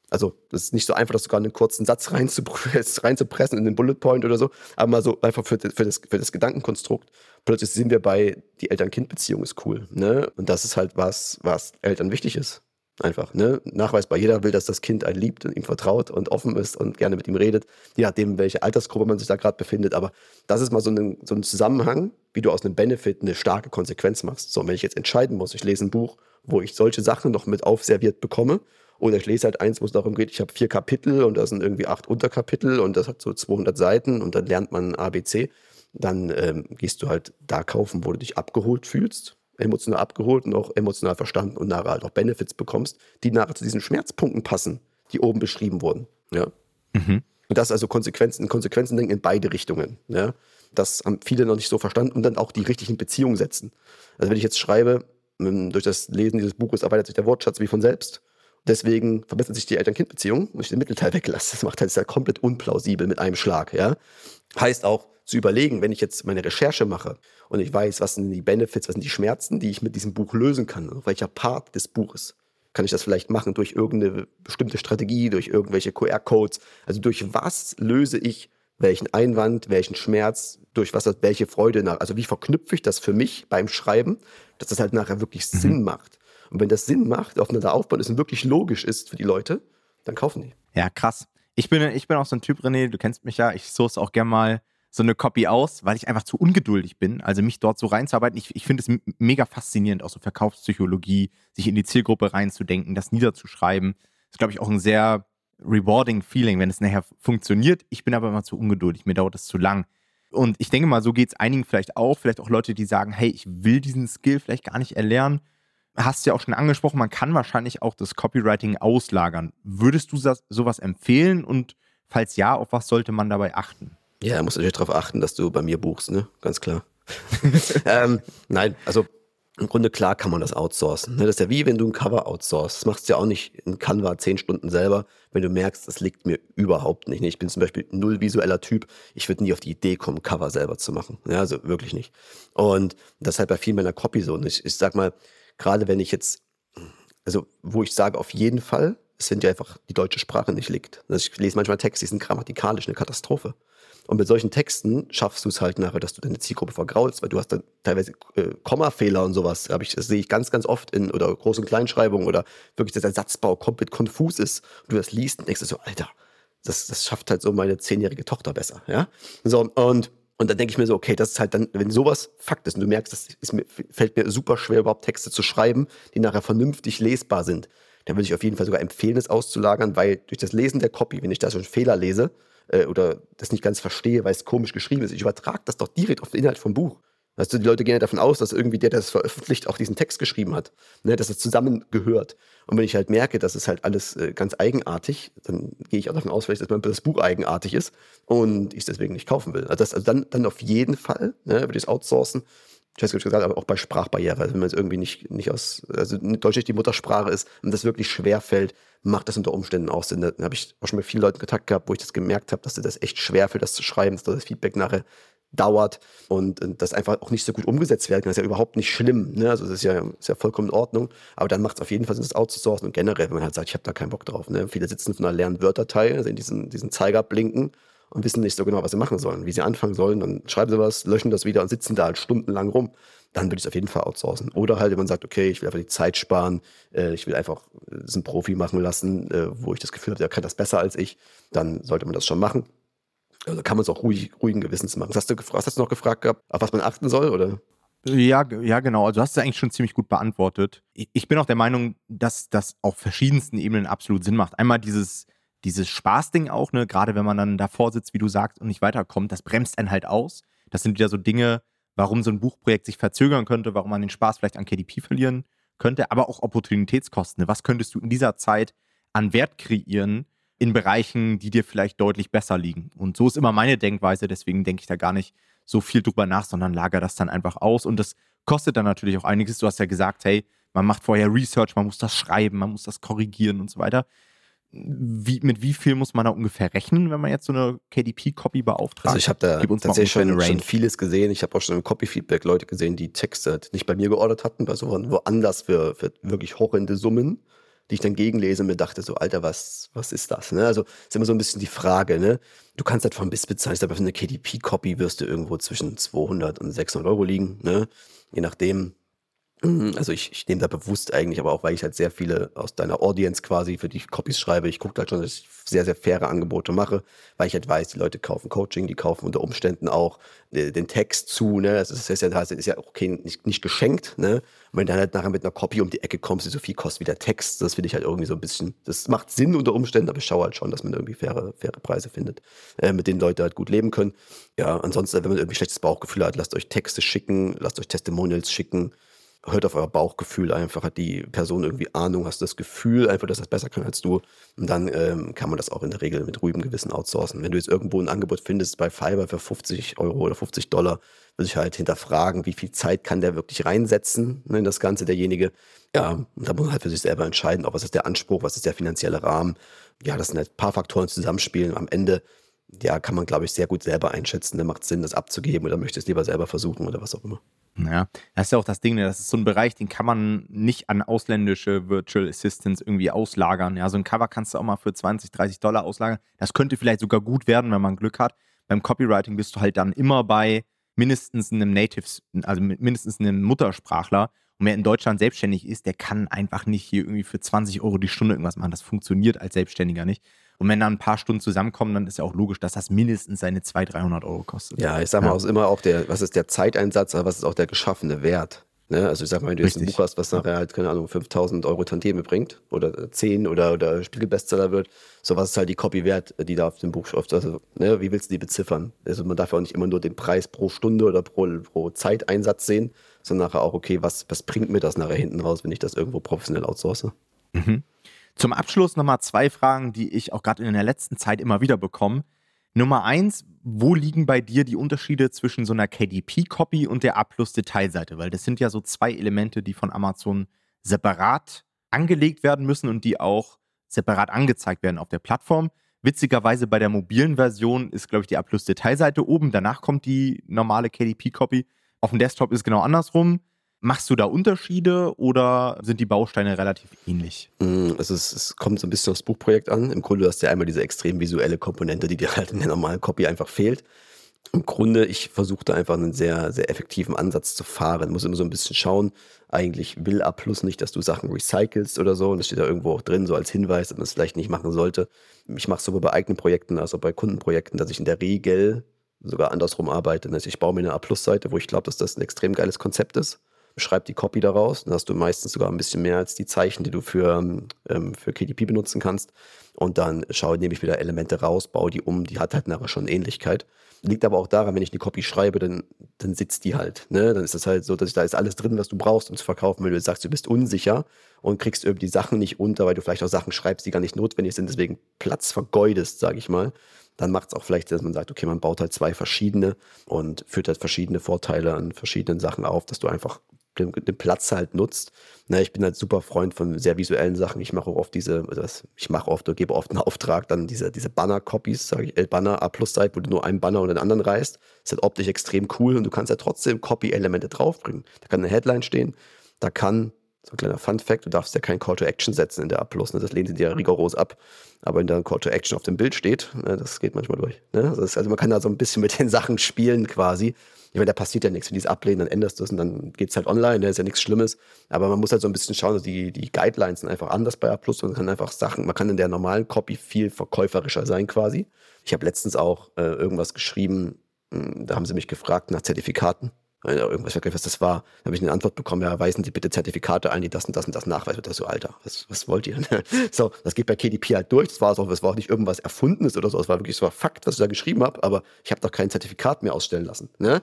Also, das ist nicht so einfach, das sogar einen kurzen Satz reinzupressen in den Bullet Point oder so, aber mal so einfach für, für, das, für das Gedankenkonstrukt. Plötzlich sind wir bei, die Eltern-Kind-Beziehung ist cool. Ne? Und das ist halt was, was Eltern wichtig ist. Einfach, ne? Nachweisbar. Jeder will, dass das Kind einen liebt und ihm vertraut und offen ist und gerne mit ihm redet, je nachdem, welche Altersgruppe man sich da gerade befindet. Aber das ist mal so ein, so ein Zusammenhang, wie du aus einem Benefit eine starke Konsequenz machst. So, wenn ich jetzt entscheiden muss, ich lese ein Buch, wo ich solche Sachen noch mit aufserviert bekomme, oder ich lese halt eins, wo es darum geht, ich habe vier Kapitel und da sind irgendwie acht Unterkapitel und das hat so 200 Seiten und dann lernt man ABC, dann ähm, gehst du halt da kaufen, wo du dich abgeholt fühlst emotional abgeholt und auch emotional verstanden und nachher halt auch Benefits bekommst, die nachher zu diesen Schmerzpunkten passen, die oben beschrieben wurden. Ja. Mhm. Und das also Konsequenzen, Konsequenzen denken in beide Richtungen. Ja. Das haben viele noch nicht so verstanden und dann auch die richtigen Beziehungen setzen. Also wenn ich jetzt schreibe, ähm, durch das Lesen dieses Buches erweitert sich der Wortschatz wie von selbst. Deswegen verbessert sich die Eltern-Kind-Beziehung und ich den Mittelteil weglasse. Das macht halt, das halt komplett unplausibel mit einem Schlag. Ja. Heißt auch, zu überlegen, wenn ich jetzt meine Recherche mache und ich weiß, was sind die Benefits, was sind die Schmerzen, die ich mit diesem Buch lösen kann, auf welcher Part des Buches kann ich das vielleicht machen durch irgendeine bestimmte Strategie, durch irgendwelche QR-Codes, also durch was löse ich welchen Einwand, welchen Schmerz, durch was welche Freude nach, also wie verknüpfe ich das für mich beim Schreiben, dass das halt nachher wirklich mhm. Sinn macht. Und wenn das Sinn macht, aufeinander aufbauen ist und wirklich logisch ist für die Leute, dann kaufen die. Ja, krass. Ich bin, ich bin auch so ein Typ, René, du kennst mich ja, ich source auch gerne mal so eine Copy aus, weil ich einfach zu ungeduldig bin. Also mich dort so reinzuarbeiten. Ich, ich finde es mega faszinierend, auch so Verkaufspsychologie, sich in die Zielgruppe reinzudenken, das niederzuschreiben. Das ist, glaube ich, auch ein sehr rewarding Feeling, wenn es nachher funktioniert. Ich bin aber immer zu ungeduldig, mir dauert das zu lang. Und ich denke mal, so geht es einigen vielleicht auch. Vielleicht auch Leute, die sagen, hey, ich will diesen Skill vielleicht gar nicht erlernen. Hast du ja auch schon angesprochen, man kann wahrscheinlich auch das Copywriting auslagern. Würdest du sowas empfehlen? Und falls ja, auf was sollte man dabei achten? Ja, da musst natürlich darauf achten, dass du bei mir buchst, ne? Ganz klar. ähm, nein, also im Grunde klar kann man das outsourcen. Ne? Das ist ja wie wenn du ein Cover outsourcest. Das machst du ja auch nicht in Canva zehn Stunden selber, wenn du merkst, das liegt mir überhaupt nicht. Ne? Ich bin zum Beispiel null visueller Typ. Ich würde nie auf die Idee kommen, Cover selber zu machen. Ja, also wirklich nicht. Und das ist halt bei vielen meiner Copy so. Und ich, ich sag mal, gerade wenn ich jetzt, also wo ich sage, auf jeden Fall, es sind ja einfach die deutsche Sprache nicht liegt. Also ich lese manchmal Texte, die sind grammatikalisch eine Katastrophe. Und mit solchen Texten schaffst du es halt nachher, dass du deine Zielgruppe vergraulst, weil du hast dann teilweise äh, Kommafehler und sowas. Ich, das sehe ich ganz, ganz oft in oder Groß- und Kleinschreibung oder wirklich, dass der Satzbau komplett konfus ist und du das liest und denkst so, Alter, das, das schafft halt so meine zehnjährige Tochter besser. Ja? So, und und dann denke ich mir so, okay, das ist halt dann, wenn sowas Fakt ist und du merkst, das ist mir, fällt mir super schwer, überhaupt Texte zu schreiben, die nachher vernünftig lesbar sind, dann würde ich auf jeden Fall sogar empfehlen, es auszulagern, weil durch das Lesen der Copy, wenn ich da schon Fehler lese, äh, oder das nicht ganz verstehe, weil es komisch geschrieben ist. Ich übertrage das doch direkt auf den Inhalt vom Buch. Du, die Leute gehen ja davon aus, dass irgendwie der, der das veröffentlicht, auch diesen Text geschrieben hat, ne, dass es zusammengehört. Und wenn ich halt merke, dass es halt alles äh, ganz eigenartig, dann gehe ich auch davon aus, dass das Buch eigenartig ist und ich es deswegen nicht kaufen will. Also, das, also dann, dann auf jeden Fall ne, würde ich es outsourcen. Nicht, gesagt, aber auch bei Sprachbarriere, wenn man es irgendwie nicht, nicht aus, also Deutsch nicht die Muttersprache ist und das wirklich schwer fällt, macht das unter Umständen auch Sinn. Da habe ich auch schon mit vielen Leuten Kontakt gehabt, wo ich das gemerkt habe, dass das echt schwer für das zu schreiben, dass das Feedback nachher dauert und, und das einfach auch nicht so gut umgesetzt werden kann. Das ist ja überhaupt nicht schlimm. Ne? Also das ist ja, ist ja vollkommen in Ordnung. Aber dann macht es auf jeden Fall Sinn, das outzusourcen und generell, wenn man halt sagt, ich habe da keinen Bock drauf. Ne? Viele sitzen von einer leeren Wörterteil, also in diesen, diesen Zeiger blinken und wissen nicht so genau, was sie machen sollen, wie sie anfangen sollen. Dann schreiben sie was, löschen das wieder und sitzen da halt stundenlang rum dann würde ich es auf jeden Fall outsourcen. Oder halt, wenn man sagt, okay, ich will einfach die Zeit sparen, äh, ich will einfach diesen Profi machen lassen, äh, wo ich das Gefühl habe, der kann das besser als ich, dann sollte man das schon machen. Also kann man es auch ruhig, ruhigen Gewissens machen. hast du, hast du noch gefragt gehabt, auf was man achten soll, oder? Ja, ja, genau. Also du hast es eigentlich schon ziemlich gut beantwortet. Ich bin auch der Meinung, dass das auf verschiedensten Ebenen absolut Sinn macht. Einmal dieses, dieses Spaßding auch, ne, gerade wenn man dann davor sitzt, wie du sagst, und nicht weiterkommt, das bremst einen halt aus. Das sind wieder so Dinge, warum so ein Buchprojekt sich verzögern könnte, warum man den Spaß vielleicht an KDP verlieren könnte, aber auch Opportunitätskosten. Was könntest du in dieser Zeit an Wert kreieren in Bereichen, die dir vielleicht deutlich besser liegen? Und so ist immer meine Denkweise, deswegen denke ich da gar nicht so viel drüber nach, sondern lager das dann einfach aus. Und das kostet dann natürlich auch einiges. Du hast ja gesagt, hey, man macht vorher Research, man muss das schreiben, man muss das korrigieren und so weiter. Wie, mit wie viel muss man da ungefähr rechnen, wenn man jetzt so eine KDP-Copy beauftragt? Also ich habe da tatsächlich schon, schon, vieles gesehen. Ich habe auch schon im Copy-Feedback Leute gesehen, die Texte nicht bei mir geordert hatten, bei so woanders für, für wirklich horrende Summen, die ich dann gegenlese und mir dachte so, Alter, was, was ist das? Ne? Also ist immer so ein bisschen die Frage, ne? Du kannst halt von bis bezahlen, aber für eine KDP-Copy wirst du irgendwo zwischen 200 und 600 Euro liegen, ne? Je nachdem, also ich, ich nehme da bewusst eigentlich, aber auch weil ich halt sehr viele aus deiner Audience quasi für die Copies schreibe, ich gucke halt schon, dass ich sehr, sehr faire Angebote mache, weil ich halt weiß, die Leute kaufen Coaching, die kaufen unter Umständen auch äh, den Text zu, ne? Das ist, ja, das ist ja okay, nicht, nicht geschenkt, ne? Und wenn du dann halt nachher mit einer Copy um die Ecke kommst, die so viel kostet wie der Text, das finde ich halt irgendwie so ein bisschen, das macht Sinn unter Umständen, aber ich schaue halt schon, dass man irgendwie faire, faire Preise findet, äh, mit denen Leute halt gut leben können. Ja, ansonsten, wenn man irgendwie schlechtes Bauchgefühl hat, lasst euch Texte schicken, lasst euch Testimonials schicken, hört auf euer Bauchgefühl einfach, hat die Person irgendwie Ahnung, hast das Gefühl einfach, dass das besser kann als du. Und dann ähm, kann man das auch in der Regel mit ruhigem Gewissen outsourcen. Wenn du jetzt irgendwo ein Angebot findest bei Fiverr für 50 Euro oder 50 Dollar, würde ich halt hinterfragen, wie viel Zeit kann der wirklich reinsetzen ne, in das Ganze, derjenige. Ja, und da muss man halt für sich selber entscheiden, auch was ist der Anspruch, was ist der finanzielle Rahmen. Ja, das sind halt ein paar Faktoren zusammenspielen. Am Ende ja, kann man, glaube ich, sehr gut selber einschätzen. Da macht es Sinn, das abzugeben oder möchte es lieber selber versuchen oder was auch immer. Ja, das ist ja auch das Ding, ne? das ist so ein Bereich, den kann man nicht an ausländische Virtual Assistants irgendwie auslagern. Ja, so ein Cover kannst du auch mal für 20, 30 Dollar auslagern. Das könnte vielleicht sogar gut werden, wenn man Glück hat. Beim Copywriting bist du halt dann immer bei mindestens einem Natives, also mindestens einem Muttersprachler. Und wer in Deutschland selbstständig ist, der kann einfach nicht hier irgendwie für 20 Euro die Stunde irgendwas machen. Das funktioniert als Selbstständiger nicht. Und wenn dann ein paar Stunden zusammenkommen, dann ist ja auch logisch, dass das mindestens seine 200, 300 Euro kostet. Ja, ich sag mal, ja. auch immer auch der, was ist der Zeiteinsatz, aber was ist auch der geschaffene Wert? Ne? Also ich sag mal, wenn du Richtig. jetzt ein Buch hast, was nachher halt, keine Ahnung, 5000 Euro Tantieme bringt oder 10 oder, oder Spiegelbestseller wird, so was ist halt die Copy wert, die da auf dem Buch schrift. Also, ne, wie willst du die beziffern? Also man darf ja auch nicht immer nur den Preis pro Stunde oder pro, pro Zeiteinsatz sehen, sondern nachher auch, okay, was, was bringt mir das nachher hinten raus, wenn ich das irgendwo professionell outsource? Mhm. Zum Abschluss nochmal zwei Fragen, die ich auch gerade in der letzten Zeit immer wieder bekomme. Nummer eins, wo liegen bei dir die Unterschiede zwischen so einer KDP-Copy und der A-Plus-Detailseite? Weil das sind ja so zwei Elemente, die von Amazon separat angelegt werden müssen und die auch separat angezeigt werden auf der Plattform. Witzigerweise bei der mobilen Version ist, glaube ich, die A-Plus-Detailseite oben. Danach kommt die normale KDP-Copy. Auf dem Desktop ist genau andersrum. Machst du da Unterschiede oder sind die Bausteine relativ ähnlich? Mm, es, ist, es kommt so ein bisschen aufs Buchprojekt an. Im Grunde hast du ja einmal diese extrem visuelle Komponente, die dir halt in der normalen Copy einfach fehlt. Im Grunde, ich versuche da einfach einen sehr, sehr effektiven Ansatz zu fahren. Muss immer so ein bisschen schauen. Eigentlich will A Plus nicht, dass du Sachen recycelst oder so. Und das steht da irgendwo auch drin, so als Hinweis, dass man es vielleicht nicht machen sollte. Ich mache es sowohl bei eigenen Projekten als auch bei Kundenprojekten, dass ich in der Regel sogar andersrum arbeite. Also ich baue mir eine A-Plus-Seite, wo ich glaube, dass das ein extrem geiles Konzept ist schreib die Copy daraus. Dann hast du meistens sogar ein bisschen mehr als die Zeichen, die du für, ähm, für KDP benutzen kannst. Und dann schaue, nehme ich wieder Elemente raus, baue die um. Die hat halt nachher schon Ähnlichkeit. Liegt aber auch daran, wenn ich eine Copy schreibe, dann, dann sitzt die halt. Ne? Dann ist das halt so, dass da ist alles drin, was du brauchst, um zu verkaufen. Wenn du sagst, du bist unsicher und kriegst irgendwie Sachen nicht unter, weil du vielleicht auch Sachen schreibst, die gar nicht notwendig sind, deswegen Platz vergeudest, sage ich mal, dann macht es auch vielleicht, dass man sagt, okay, man baut halt zwei verschiedene und führt halt verschiedene Vorteile an verschiedenen Sachen auf, dass du einfach den, den Platz halt nutzt. Na, ich bin halt super Freund von sehr visuellen Sachen. Ich mache auch oft diese, das, ich mache oft oder gebe oft einen Auftrag, dann diese, diese Banner-Copies, sage ich, L-Banner, A-Plus-Seite, wo du nur einen Banner und den anderen reißt. Ist halt optisch extrem cool und du kannst ja trotzdem Copy-Elemente draufbringen. Da kann eine Headline stehen, da kann so ein kleiner Fun-Fact: Du darfst ja kein Call to Action setzen in der A. Ne? Das lehnen sie dir rigoros ab. Aber wenn da ein Call to Action auf dem Bild steht, ne, das geht manchmal durch. Ne? Also, also, man kann da so ein bisschen mit den Sachen spielen quasi. Ich meine, da passiert ja nichts. Wenn die es ablehnen, dann änderst du es und dann geht es halt online. Da ist ja nichts Schlimmes. Aber man muss halt so ein bisschen schauen, dass die, die Guidelines sind einfach anders bei A. Man kann einfach Sachen, man kann in der normalen Copy viel verkäuferischer sein quasi. Ich habe letztens auch äh, irgendwas geschrieben, hm, da haben sie mich gefragt nach Zertifikaten irgendwas, ich was das war. Da habe ich eine Antwort bekommen, ja, weisen Sie bitte Zertifikate ein, die das und das und das nachweisen. Und das so, Alter, was, was wollt ihr? so, das geht bei KDP halt durch. Das war, auch, das war auch nicht irgendwas Erfundenes oder so. Das war wirklich so ein Fakt, was ich da geschrieben habe, aber ich habe doch kein Zertifikat mehr ausstellen lassen. Ne?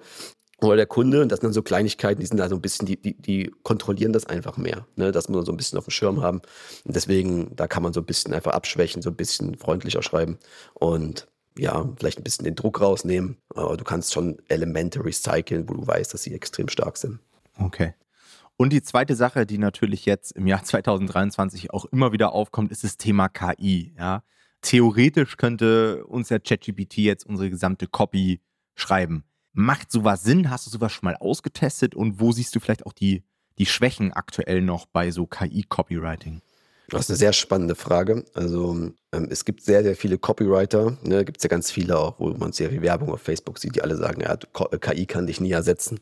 oder der Kunde, und das sind dann so Kleinigkeiten, die sind da so ein bisschen, die, die, die kontrollieren das einfach mehr, ne? das muss man so ein bisschen auf dem Schirm haben. Und deswegen, da kann man so ein bisschen einfach abschwächen, so ein bisschen freundlicher schreiben und ja, vielleicht ein bisschen den Druck rausnehmen, aber du kannst schon Elemente recyceln, wo du weißt, dass sie extrem stark sind. Okay. Und die zweite Sache, die natürlich jetzt im Jahr 2023 auch immer wieder aufkommt, ist das Thema KI. Ja? Theoretisch könnte uns der ChatGPT jetzt unsere gesamte Copy schreiben. Macht sowas Sinn? Hast du sowas schon mal ausgetestet? Und wo siehst du vielleicht auch die, die Schwächen aktuell noch bei so KI-Copywriting? Das ist eine sehr spannende Frage. Also ähm, es gibt sehr, sehr viele Copywriter. Ne? Gibt es ja ganz viele auch, wo man sehr viel Werbung auf Facebook sieht, die alle sagen, ja, KI kann dich nie ersetzen.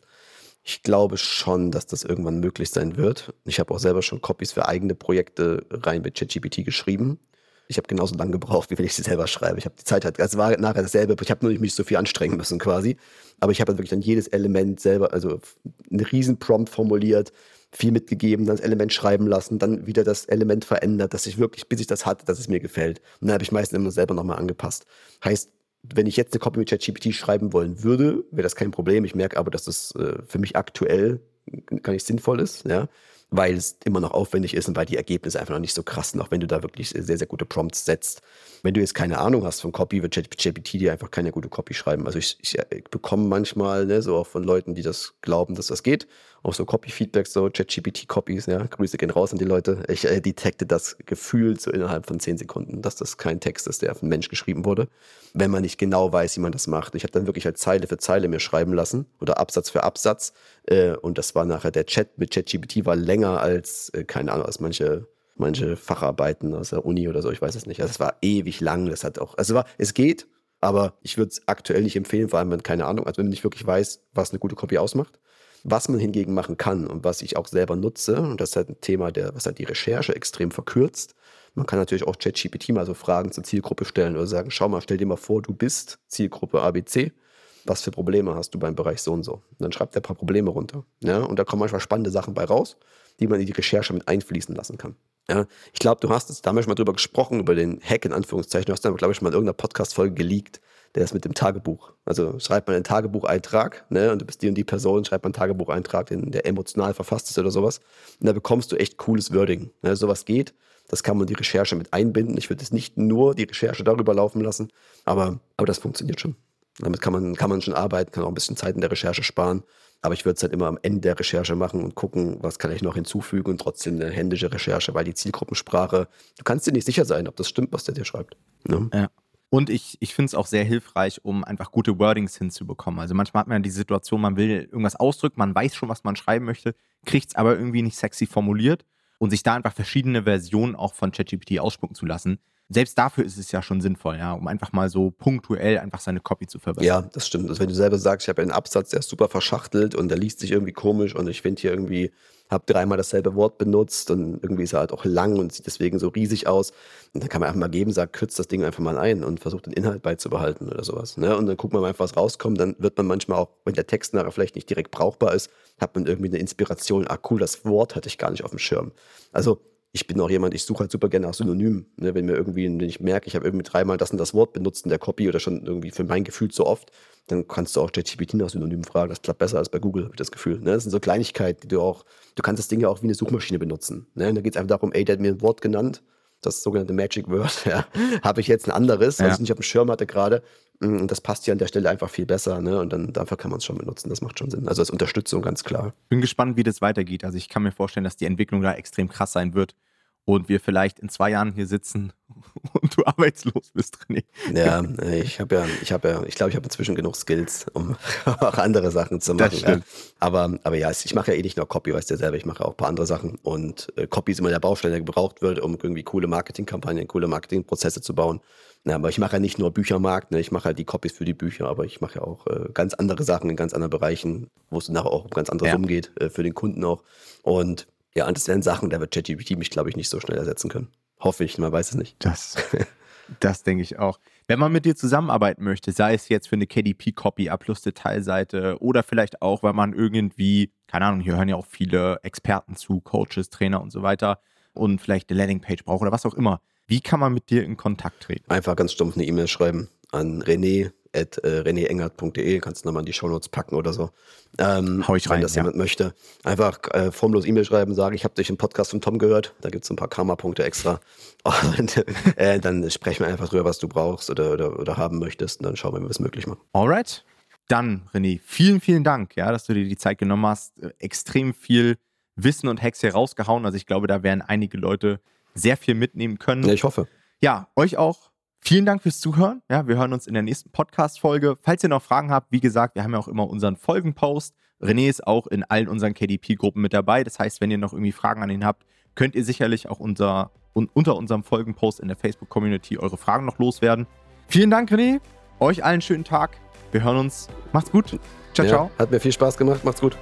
Ich glaube schon, dass das irgendwann möglich sein wird. Ich habe auch selber schon Copies für eigene Projekte rein mit ChatGPT geschrieben. Ich habe genauso lange gebraucht, wie wenn ich sie selber schreibe. Ich habe die Zeit halt, es war nachher dasselbe, ich habe nur nicht mich so viel anstrengen müssen quasi. Aber ich habe halt wirklich dann jedes Element selber, also einen riesen Prompt formuliert, viel mitgegeben, dann das Element schreiben lassen, dann wieder das Element verändert, dass ich wirklich, bis ich das hatte, dass es mir gefällt. Und dann habe ich meistens immer selber nochmal angepasst. Heißt, wenn ich jetzt eine Copy mit ChatGPT schreiben wollen würde, wäre das kein Problem. Ich merke aber, dass das äh, für mich aktuell gar nicht sinnvoll ist. Ja? weil es immer noch aufwendig ist und weil die Ergebnisse einfach noch nicht so krass sind, auch wenn du da wirklich sehr, sehr gute Prompts setzt. Wenn du jetzt keine Ahnung hast von Copy, wird ChatGPT dir einfach keine gute Copy schreiben. Also ich, ich, ich bekomme manchmal, ne, so auch von Leuten, die das glauben, dass das geht, auch so Copy-Feedbacks, so ChatGPT-Copies, ja, Grüße gehen raus an die Leute. Ich äh, detekte das Gefühl so innerhalb von zehn Sekunden, dass das kein Text ist, der einen Mensch geschrieben wurde, wenn man nicht genau weiß, wie man das macht. Ich habe dann wirklich halt Zeile für Zeile mir schreiben lassen oder Absatz für Absatz äh, und das war nachher der Chat mit ChatGPT war länger als, äh, keine Ahnung, als manche manche Facharbeiten aus der Uni oder so, ich weiß es nicht. Also es war ewig lang, das hat auch, also war, es geht, aber ich würde es aktuell nicht empfehlen, vor allem wenn keine Ahnung, also wenn man nicht wirklich weiß, was eine gute Copy ausmacht. Was man hingegen machen kann und was ich auch selber nutze, und das ist halt ein Thema, der, was halt die Recherche extrem verkürzt. Man kann natürlich auch ChatGPT mal so Fragen zur Zielgruppe stellen oder sagen, schau mal, stell dir mal vor, du bist Zielgruppe ABC. Was für Probleme hast du beim Bereich so und so? Und dann schreibt er ein paar Probleme runter. Ja? Und da kommen manchmal spannende Sachen bei raus, die man in die Recherche mit einfließen lassen kann. Ja, ich glaube, du hast es, da haben wir schon mal drüber gesprochen, über den Hack in Anführungszeichen. Du hast dann, glaube ich, mal in irgendeiner Podcast-Folge geleakt, der ist mit dem Tagebuch. Also schreibt man einen Tagebucheintrag, ne, und du bist die und die Person, schreibt man einen Tagebucheintrag, den, der emotional verfasst ist oder sowas. Und da bekommst du echt cooles Wording. Ne, sowas geht. Das kann man die Recherche mit einbinden. Ich würde es nicht nur die Recherche darüber laufen lassen, aber, aber das funktioniert schon. Damit kann man, kann man schon arbeiten, kann auch ein bisschen Zeit in der Recherche sparen. Aber ich würde es halt immer am Ende der Recherche machen und gucken, was kann ich noch hinzufügen und trotzdem eine händische Recherche, weil die Zielgruppensprache, du kannst dir nicht sicher sein, ob das stimmt, was der dir schreibt. Ne? Ja. Und ich, ich finde es auch sehr hilfreich, um einfach gute Wordings hinzubekommen. Also manchmal hat man ja die Situation, man will irgendwas ausdrücken, man weiß schon, was man schreiben möchte, kriegt es aber irgendwie nicht sexy formuliert und sich da einfach verschiedene Versionen auch von ChatGPT ausspucken zu lassen. Selbst dafür ist es ja schon sinnvoll, ja, um einfach mal so punktuell einfach seine Copy zu verbessern. Ja, das stimmt. Also wenn du selber sagst, ich habe einen Absatz, der ist super verschachtelt und der liest sich irgendwie komisch und ich finde hier irgendwie habe dreimal dasselbe Wort benutzt und irgendwie ist er halt auch lang und sieht deswegen so riesig aus. Und dann kann man einfach mal geben, sagt, kürzt das Ding einfach mal ein und versucht den Inhalt beizubehalten oder sowas. Ne? Und dann guckt man mal einfach, was rauskommt. Dann wird man manchmal auch, wenn der Text nachher vielleicht nicht direkt brauchbar ist, hat man irgendwie eine Inspiration. Ah, cool, das Wort hatte ich gar nicht auf dem Schirm. Also ich bin auch jemand, ich suche halt super gerne nach Synonymen. Ne? Wenn mir irgendwie, wenn ich merke, ich habe irgendwie dreimal das und das Wort benutzt in der Copy oder schon irgendwie für mein Gefühl zu oft, dann kannst du auch ChatGPT nach Synonymen fragen. Das klappt besser als bei Google, habe ich das Gefühl. Ne? Das sind so Kleinigkeiten, die du auch, du kannst das Ding ja auch wie eine Suchmaschine benutzen. Ne? Da geht es einfach darum, ey, der hat mir ein Wort genannt, das sogenannte Magic Word, ja, habe ich jetzt ein anderes, ja. was ich nicht auf dem Schirm hatte gerade. Und das passt hier an der Stelle einfach viel besser, ne? Und dann dafür kann man es schon benutzen. Das macht schon Sinn. Also als Unterstützung ganz klar. Bin gespannt, wie das weitergeht. Also ich kann mir vorstellen, dass die Entwicklung da extrem krass sein wird und wir vielleicht in zwei Jahren hier sitzen und du arbeitslos bist, René. Ja, ich habe ja, ich habe ja, ich glaube, ich habe inzwischen genug Skills, um auch andere Sachen zu machen. Ja. Aber, aber ja, ich mache ja eh nicht nur Copy, weißt du ja selber, ich mache auch ein paar andere Sachen. Und äh, Copy ist immer der Baustein, der gebraucht wird, um irgendwie coole Marketingkampagnen, coole Marketingprozesse zu bauen. Ja, aber ich mache ja nicht nur Büchermarkt, ne? ich mache halt die Copies für die Bücher, aber ich mache ja auch äh, ganz andere Sachen in ganz anderen Bereichen, wo es nachher auch um ganz andere ja. Summen geht, äh, für den Kunden auch. Und ja, und das wären Sachen, da wird ChatGPT mich, glaube ich, nicht so schnell ersetzen können. Hoffe ich, man weiß es nicht. Das, das denke ich auch. Wenn man mit dir zusammenarbeiten möchte, sei es jetzt für eine KDP-Copy, A-Plus-Detailseite oder vielleicht auch, weil man irgendwie, keine Ahnung, hier hören ja auch viele Experten zu, Coaches, Trainer und so weiter und vielleicht eine Landingpage braucht oder was auch immer. Wie kann man mit dir in Kontakt treten? Einfach ganz stumpf eine E-Mail schreiben an René at äh, renéengert.de. Kannst du nochmal in die Shownotes packen oder so. Ähm, Hau ich rein, wenn das ja. jemand möchte. Einfach äh, formlos E-Mail schreiben, sagen, ich habe dich im Podcast von Tom gehört. Da gibt es ein paar Karma-Punkte extra. Und äh, dann sprechen wir einfach drüber, was du brauchst oder, oder, oder haben möchtest. Und dann schauen wir, wie wir es möglich machen. Alright. Dann, René, vielen, vielen Dank, ja, dass du dir die Zeit genommen hast. Extrem viel Wissen und Hacks hier rausgehauen. Also ich glaube, da werden einige Leute sehr viel mitnehmen können. Ja, ich hoffe. Ja, euch auch vielen Dank fürs Zuhören. Ja, wir hören uns in der nächsten Podcast-Folge. Falls ihr noch Fragen habt, wie gesagt, wir haben ja auch immer unseren Folgenpost. René ist auch in allen unseren KDP-Gruppen mit dabei. Das heißt, wenn ihr noch irgendwie Fragen an ihn habt, könnt ihr sicherlich auch unser, un, unter unserem Folgenpost in der Facebook-Community eure Fragen noch loswerden. Vielen Dank, René. Euch allen schönen Tag. Wir hören uns. Macht's gut. Ciao, ja, ciao. Hat mir viel Spaß gemacht. Macht's gut.